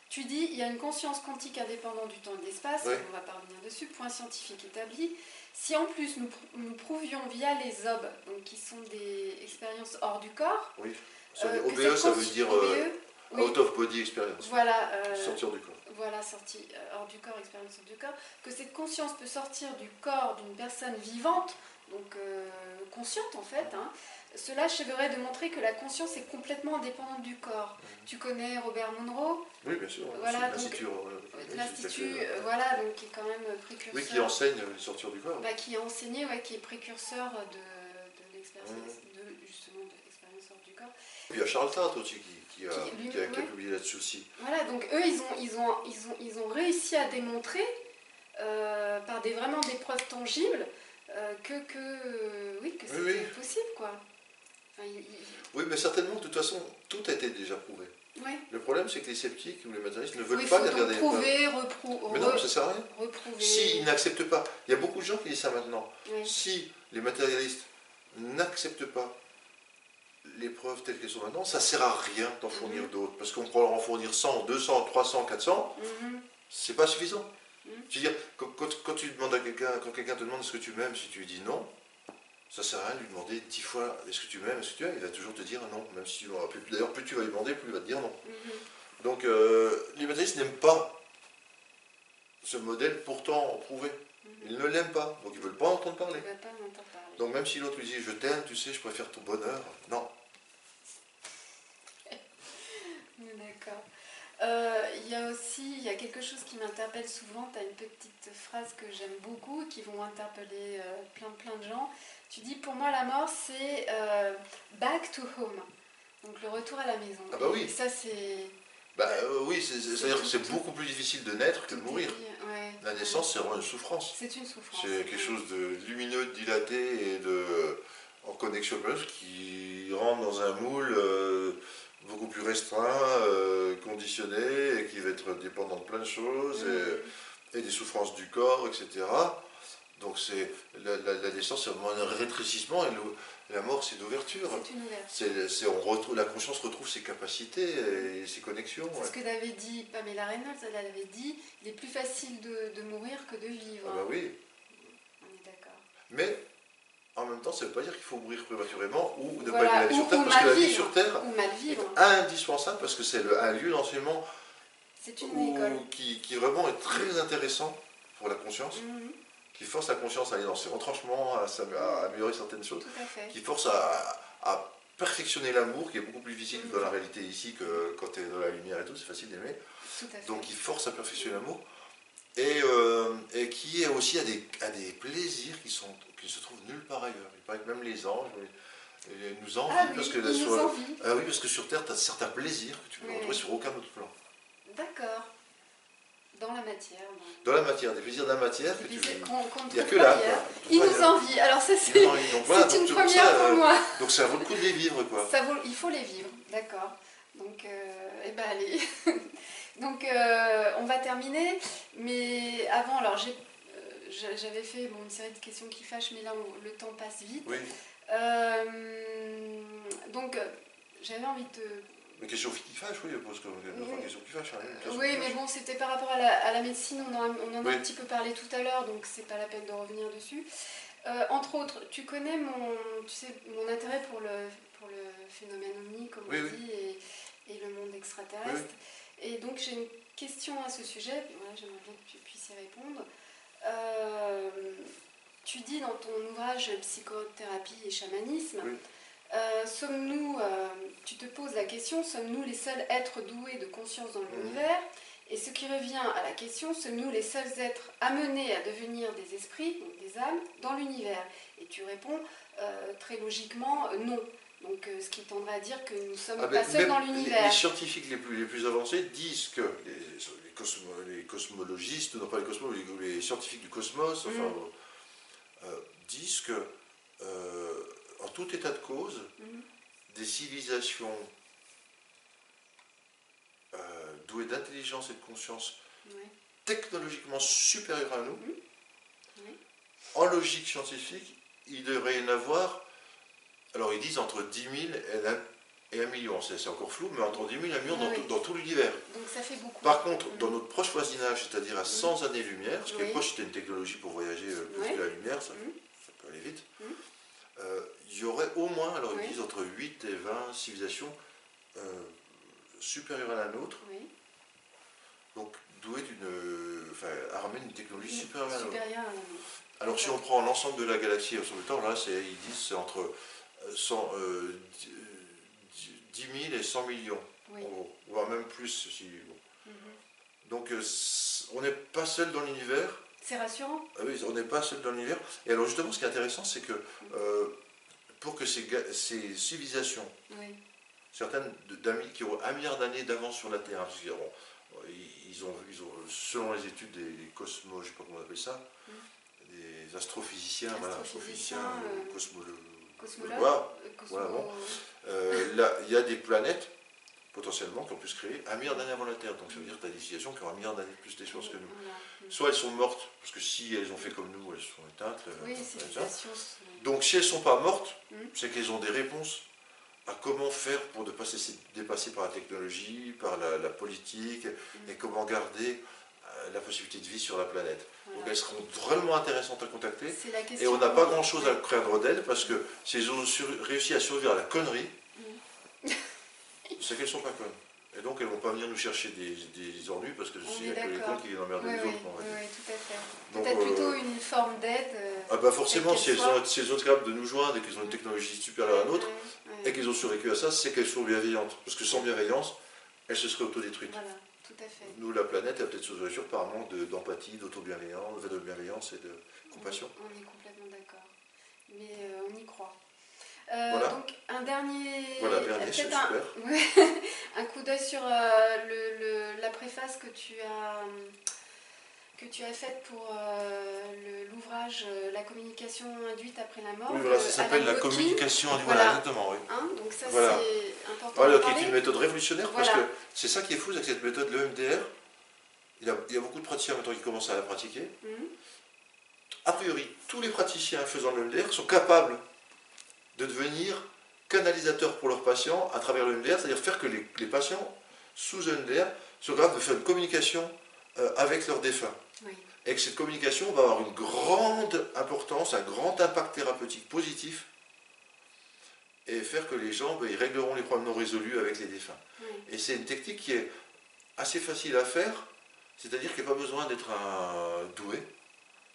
tu dis il y a une conscience quantique indépendante du temps et de l'espace, Ouais. on va pas revenir dessus, point scientifique établi. Si en plus nous, pr- nous prouvions via les OB, donc qui sont des expériences hors du corps, Oui. Ça euh, OBE, cette ça veut dire euh, OBE, oui, Out of Body Experience. voilà, euh, Sortir du corps. Voilà, sortie euh, hors du corps, expérience hors du corps, que cette conscience peut sortir du corps d'une personne vivante, donc euh, consciente en fait, hein, cela achèverait de montrer que la conscience est complètement indépendante du corps. Tu connais Robert Monroe, Oui, bien sûr. Voilà, l'Institut, euh, l'Institut, euh, voilà, donc qui est quand même précurseur, Oui, qui enseigne euh, sortir du corps. bah, qui a enseigné, ouais, qui est précurseur de, de l'expérience, Mhm. de, justement de l'expérience hors du corps. Et puis il y a Charles Tart aussi qui, qui a, Qui, lui, qui a- qui a ouais. publié là-dessus aussi. Voilà, donc eux, ils ont, ils ont, ils ont, ils ont réussi à démontrer euh, par des, vraiment des preuves tangibles euh, que, que, euh, oui, que c'était Oui, oui. possible, quoi. Enfin, Oui, mais certainement, de toute façon, tout a été déjà prouvé. ouais. Le problème, c'est que les sceptiques ou les matérialistes ne veulent Oui, pas les regarder. prouver, reprou- Mais non, ça sert à rien. reprouver. S'ils n'acceptent pas, il y a beaucoup de gens qui disent ça maintenant. Ouais. Si les matérialistes n'acceptent pas les preuves telles qu'elles sont maintenant, ça sert à rien d'en fournir Mhm. d'autres. Parce qu'on pourra en fournir 100, 200, 300, 400, Mhm. c'est pas suffisant. Mhm. Je veux dire, quand, tu demandes à quelqu'un, quand quelqu'un te demande ce que tu m'aimes, si tu lui dis non, ça sert à rien de lui demander dix fois est-ce que tu m'aimes, est-ce que tu aimes, il va toujours te dire non, même si tu plus. D'ailleurs, plus tu vas lui demander, plus il va te dire non. Mhm. Donc, euh, les matérialistes n'aiment pas ce modèle pourtant prouvé. Ils ne l'aiment pas, donc ils ne veulent pas en entendre pas parler. Donc même si l'autre lui dit je t'aime, tu sais, je préfère ton bonheur, non. D'accord. Euh, Il y a aussi il y a quelque chose qui m'interpelle souvent. Tu as une petite phrase que j'aime beaucoup et qui vont interpeller euh, plein, plein de gens. Tu dis Pour moi, la mort, c'est euh, back to home. Donc le retour à la maison. Ah bah oui. Et ça, c'est. Bah euh, oui, c'est- c'est- c'est-à-dire que c'est beaucoup plus difficile de naître que de mourir. ouais. La naissance, c'est vraiment une souffrance. C'est une souffrance. C'est quelque chose de lumineux, de dilaté et de en connexion plus qui rentre dans un moule euh, beaucoup plus restreint, euh, conditionné et qui va être dépendant de plein de choses et, et des souffrances du corps, etc. Donc c'est la, la- la naissance, c'est vraiment un rétrécissement et le- la mort, c'est l'ouverture. C'est on retrouve, la conscience retrouve ses capacités et ses connexions. C'est ouais. ce que t'avait dit Pamela Reynolds. Elle avait dit il est plus facile de, de mourir que de vivre. Ah bah oui. On est d'accord. Mais en même temps, ça ne veut pas dire qu'il faut mourir prématurément ou ne Voilà, pas aller sur Terre, parce que la vie sur Terre Ou mal est indispensable parce que c'est un lieu d'enseignement qui, qui vraiment est très intéressant pour la conscience, Mhm, qui force la conscience à aller dans ses retranchements, à, améliorer certaines choses, qui force à, à perfectionner l'amour, qui est beaucoup plus difficile Mhm. dans la réalité ici que quand tu es dans la lumière et tout, c'est facile d'aimer. Donc qui force à perfectionner l'amour, et, euh, et qui est aussi à des, à des plaisirs qui, sont, qui se trouvent nulle part ailleurs. Il paraît que même les anges nous envient ah oui, parce, que il sur, ah oui, parce que sur Terre, tu as certains plaisirs que tu peux Oui. retrouver sur aucun autre plan. D'accord. Dans la matière. Dans la matière, des plaisirs de la matière que tu Il n'y a que là. Il nous envie. Alors ça, c'est une première pour euh, moi. Donc ça vaut le coup de les vivre, quoi. Ça vaut, il faut les vivre, d'accord. Donc, euh, eh ben allez. Donc, euh, on va terminer. Mais avant, alors j'ai, euh, j'avais fait bon, une série de questions qui fâchent, mais là, le temps passe vite. Oui, Euh, donc, euh, j'avais envie de te une question qui fâche, oui, parce que Oui. une question qui fâche. hein, Oui, mais bon, c'était par rapport à la, à la médecine, on en, on en a Oui. un petit peu parlé tout à l'heure, donc c'est pas la peine de revenir dessus. Euh, entre autres, tu connais mon, tu sais, mon intérêt pour le, pour le phénomène omni, comme Oui, on dit, et, et le monde extraterrestre. Et donc j'ai une question à ce sujet, voilà, j'aimerais bien que tu puisses y répondre. Euh, tu dis dans ton ouvrage Psychothérapie et chamanisme, euh, sommes-nous, tu te poses la question, sommes-nous les seuls êtres doués de conscience dans l'univers? Et ce qui revient à la question, sommes-nous les seuls êtres amenés à devenir des esprits, donc des âmes, dans l'univers? Et tu réponds euh, très logiquement euh, non. Donc euh, ce qui tendrait à dire que nous ne sommes Ah pas ben, seuls dans les- Les, l'univers. scientifiques les plus, les plus avancés disent que les, les, cosmo- les cosmologistes, non pas les cosmologistes, les, les scientifiques du cosmos, enfin, euh, disent que, euh, en tout état de cause, Mhm. Des civilisations doués d'intelligence et de conscience technologiquement supérieurs à nous, Mhm. Oui. en logique scientifique, il devrait y en avoir, alors ils disent entre 10 000 et un, et un million, c'est encore flou, mais entre 10 000 et un million Ah dans, oui. tout, dans tout l'univers. Donc ça fait beaucoup. Par contre, Mhm. dans notre proche voisinage, c'est-à-dire à 100 années-lumière, ce qui est proche, c'était une technologie pour voyager euh, plus que la lumière, ça, Mhm. ça peut aller vite, Mhm. Euh, il y aurait au moins, alors ils Oui. disent entre 8 et 20 civilisations euh, supérieures à la nôtre, Oui. donc douées d'une, euh, enfin, armées d'une technologie supérieure à la nôtre. Alors si on prend l'ensemble de la galaxie sur le temps, là, c'est, ils disent c'est entre euh, 100, euh, 10 10 000 et 100 millions, Oui. gros, voire même plus. Si, bon. Mhm. Donc euh, c- on n'est pas seul dans l'univers. C'est rassurant Ah oui, on n'est pas seul dans l'univers. Et alors justement, ce qui est intéressant, c'est que euh, pour que ces, ces civilisations, Oui. certaines qui ont un milliard d'années d'avance sur la Terre, hein, parce ils ont, ils ont, selon les études des, des cosmos, je ne sais pas comment on appelle ça, des astrophysiciens, voilà, Astrophysiciens, euh, cosmologues. Cosmologue Voilà. euh, Voilà, bon. Euh, là, il y a des planètes potentiellement qui ont pu se créer un milliard d'années avant la Terre. Donc ça veut dire que tu as des civilisations qui ont un milliard d'années de plus d'expérience que nous. Soit elles sont mortes, parce que si elles ont fait comme nous, elles sont éteintes. euh, Oui, ça. Donc si elles ne sont pas mortes, Mhm. c'est qu'elles ont des réponses à comment faire pour dépasser, dépasser par la technologie, par la, la politique, Mhm. et comment garder euh, la possibilité de vie sur la planète. Donc elles seront vraiment intéressantes à contacter. Et on n'a pas grand chose à craindre d'elles parce que si elles ont réussi à survivre à la connerie. C'est qu'elles sont pas connes. Et donc elles vont pas venir nous chercher des, des ennuis parce que On s'il est n'y a que les cons qui viennent emmerder Oui, les oui, autres. oui, tout à fait. Peut-être euh, plutôt une forme d'aide. euh, Ah bah forcément, si elles, ont, si elles ont été capables de nous joindre et qu'elles ont une technologie supérieure à la nôtre, et qu'elles ont survécu à ça, c'est qu'elles sont bienveillantes. Parce que sans bienveillance, elles se seraient autodétruites. Voilà, tout à fait. Nous, la planète, elle a peut-être survécu par manque de- d'empathie, d'auto-bienveillance, de bienveillance et de compassion. On est complètement d'accord. Mais euh, on y croit. Euh, Voilà. Donc un dernier, Voilà, dernier, un, super. Ouais, un coup d'œil sur euh, le, le- la préface que tu as que tu as faite pour euh, l'ouvrage euh, La communication induite après la mort. Oui, voilà, ça s'appelle la communication. Voilà, Voilà. exactement, oui. Hein, donc ça Voilà. c'est important Voilà, qui est une méthode révolutionnaire parce que c'est ça qui est fou, c'est que cette méthode, le MDR, il y a, il y a beaucoup de praticiens maintenant qui commencent à la pratiquer. Mhm. A priori, tous les praticiens faisant le MDR sont capables de devenir canalisateurs pour leurs patients à travers le MDR, c'est-à-dire faire que les, les patients sous MDR soient capables de faire une communication euh, avec leurs défunts. Oui. Et que cette communication va avoir une grande importance, un grand impact thérapeutique positif, et faire que les gens, ben, ils régleront les problèmes non résolus avec les défunts. Oui. Et c'est une technique qui est assez facile à faire, c'est-à-dire qu'il n'y a pas besoin d'être un doué.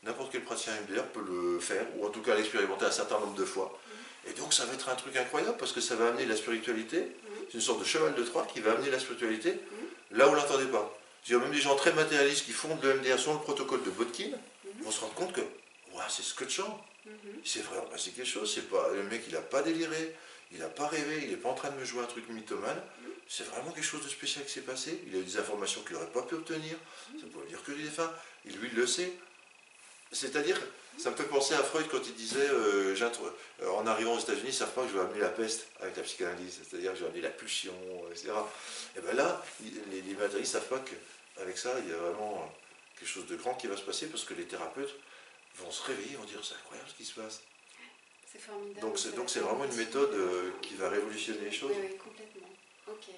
N'importe quel praticien MDR peut le faire, ou en tout cas l'expérimenter un certain nombre de fois. Et donc ça va être un truc incroyable parce que ça va amener la spiritualité, Mhm. c'est une sorte de cheval de Troie qui va amener la spiritualité. Là où on ne l'attendait pas. C'est-à-dire même des gens très matérialistes qui font de l'MDR selon le protocole de Botkin vont se rendre compte que Ouah, c'est scotchant, Mhm. il s'est vraiment passé quelque chose, c'est pas, le mec il n'a pas déliré, il n'a pas rêvé, il n'est pas en train de me jouer un truc mythomane, c'est vraiment quelque chose de spécial qui s'est passé, il a eu des informations qu'il n'aurait pas pu obtenir, ça peut dire que les défunts, et lui il le sait. C'est-à-dire, ça me fait penser à Freud quand il disait, euh, euh, en arrivant aux États-Unis, ils ne savent pas que je vais amener la peste avec la psychanalyse, c'est-à-dire que je vais amener la pulsion, etc. Et bien là, les, les ne savent pas qu'avec ça, il y a vraiment quelque chose de grand qui va se passer parce que les thérapeutes vont se réveiller, vont dire c'est incroyable ce qui se passe. C'est formidable. Donc c'est vraiment une un méthode euh, qui va révolutionner les choses. Oui, oui, complètement.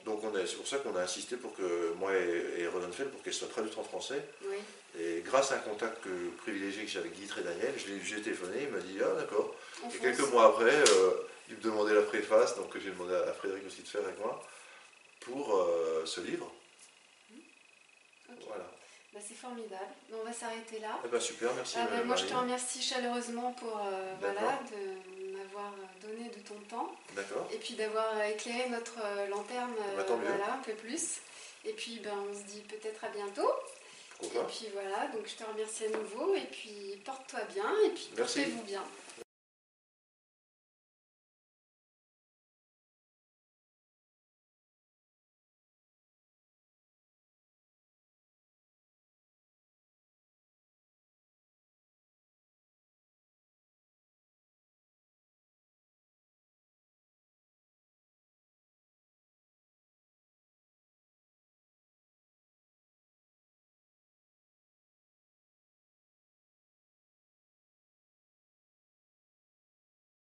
Donc on a- c'est pour ça qu'on a insisté pour que moi et, et Ronan Feld pour qu'elle soit traduite en français. Oui. Et grâce à un contact que- privilégié que j'ai avec Guy et Daniel, je l'ai j'ai téléphoné, il m'a dit ah d'accord. Et quelques mois après, euh, il me demandait la préface, donc j'ai demandé à Frédéric aussi de faire avec moi pour euh, ce livre. Ok. Voilà. Bah, c'est formidable. On va s'arrêter là. Eh ben super, merci. Ah ben, moi, je te remercie chaleureusement pour euh, voilà, de m'avoir donné de ton temps D'accord. et puis d'avoir éclairé notre lanterne Bah, mieux. voilà, un peu plus. Et puis ben, on se dit peut-être à bientôt. Et puis voilà, donc je te remercie à nouveau et puis porte-toi bien et puis portez-vous bien.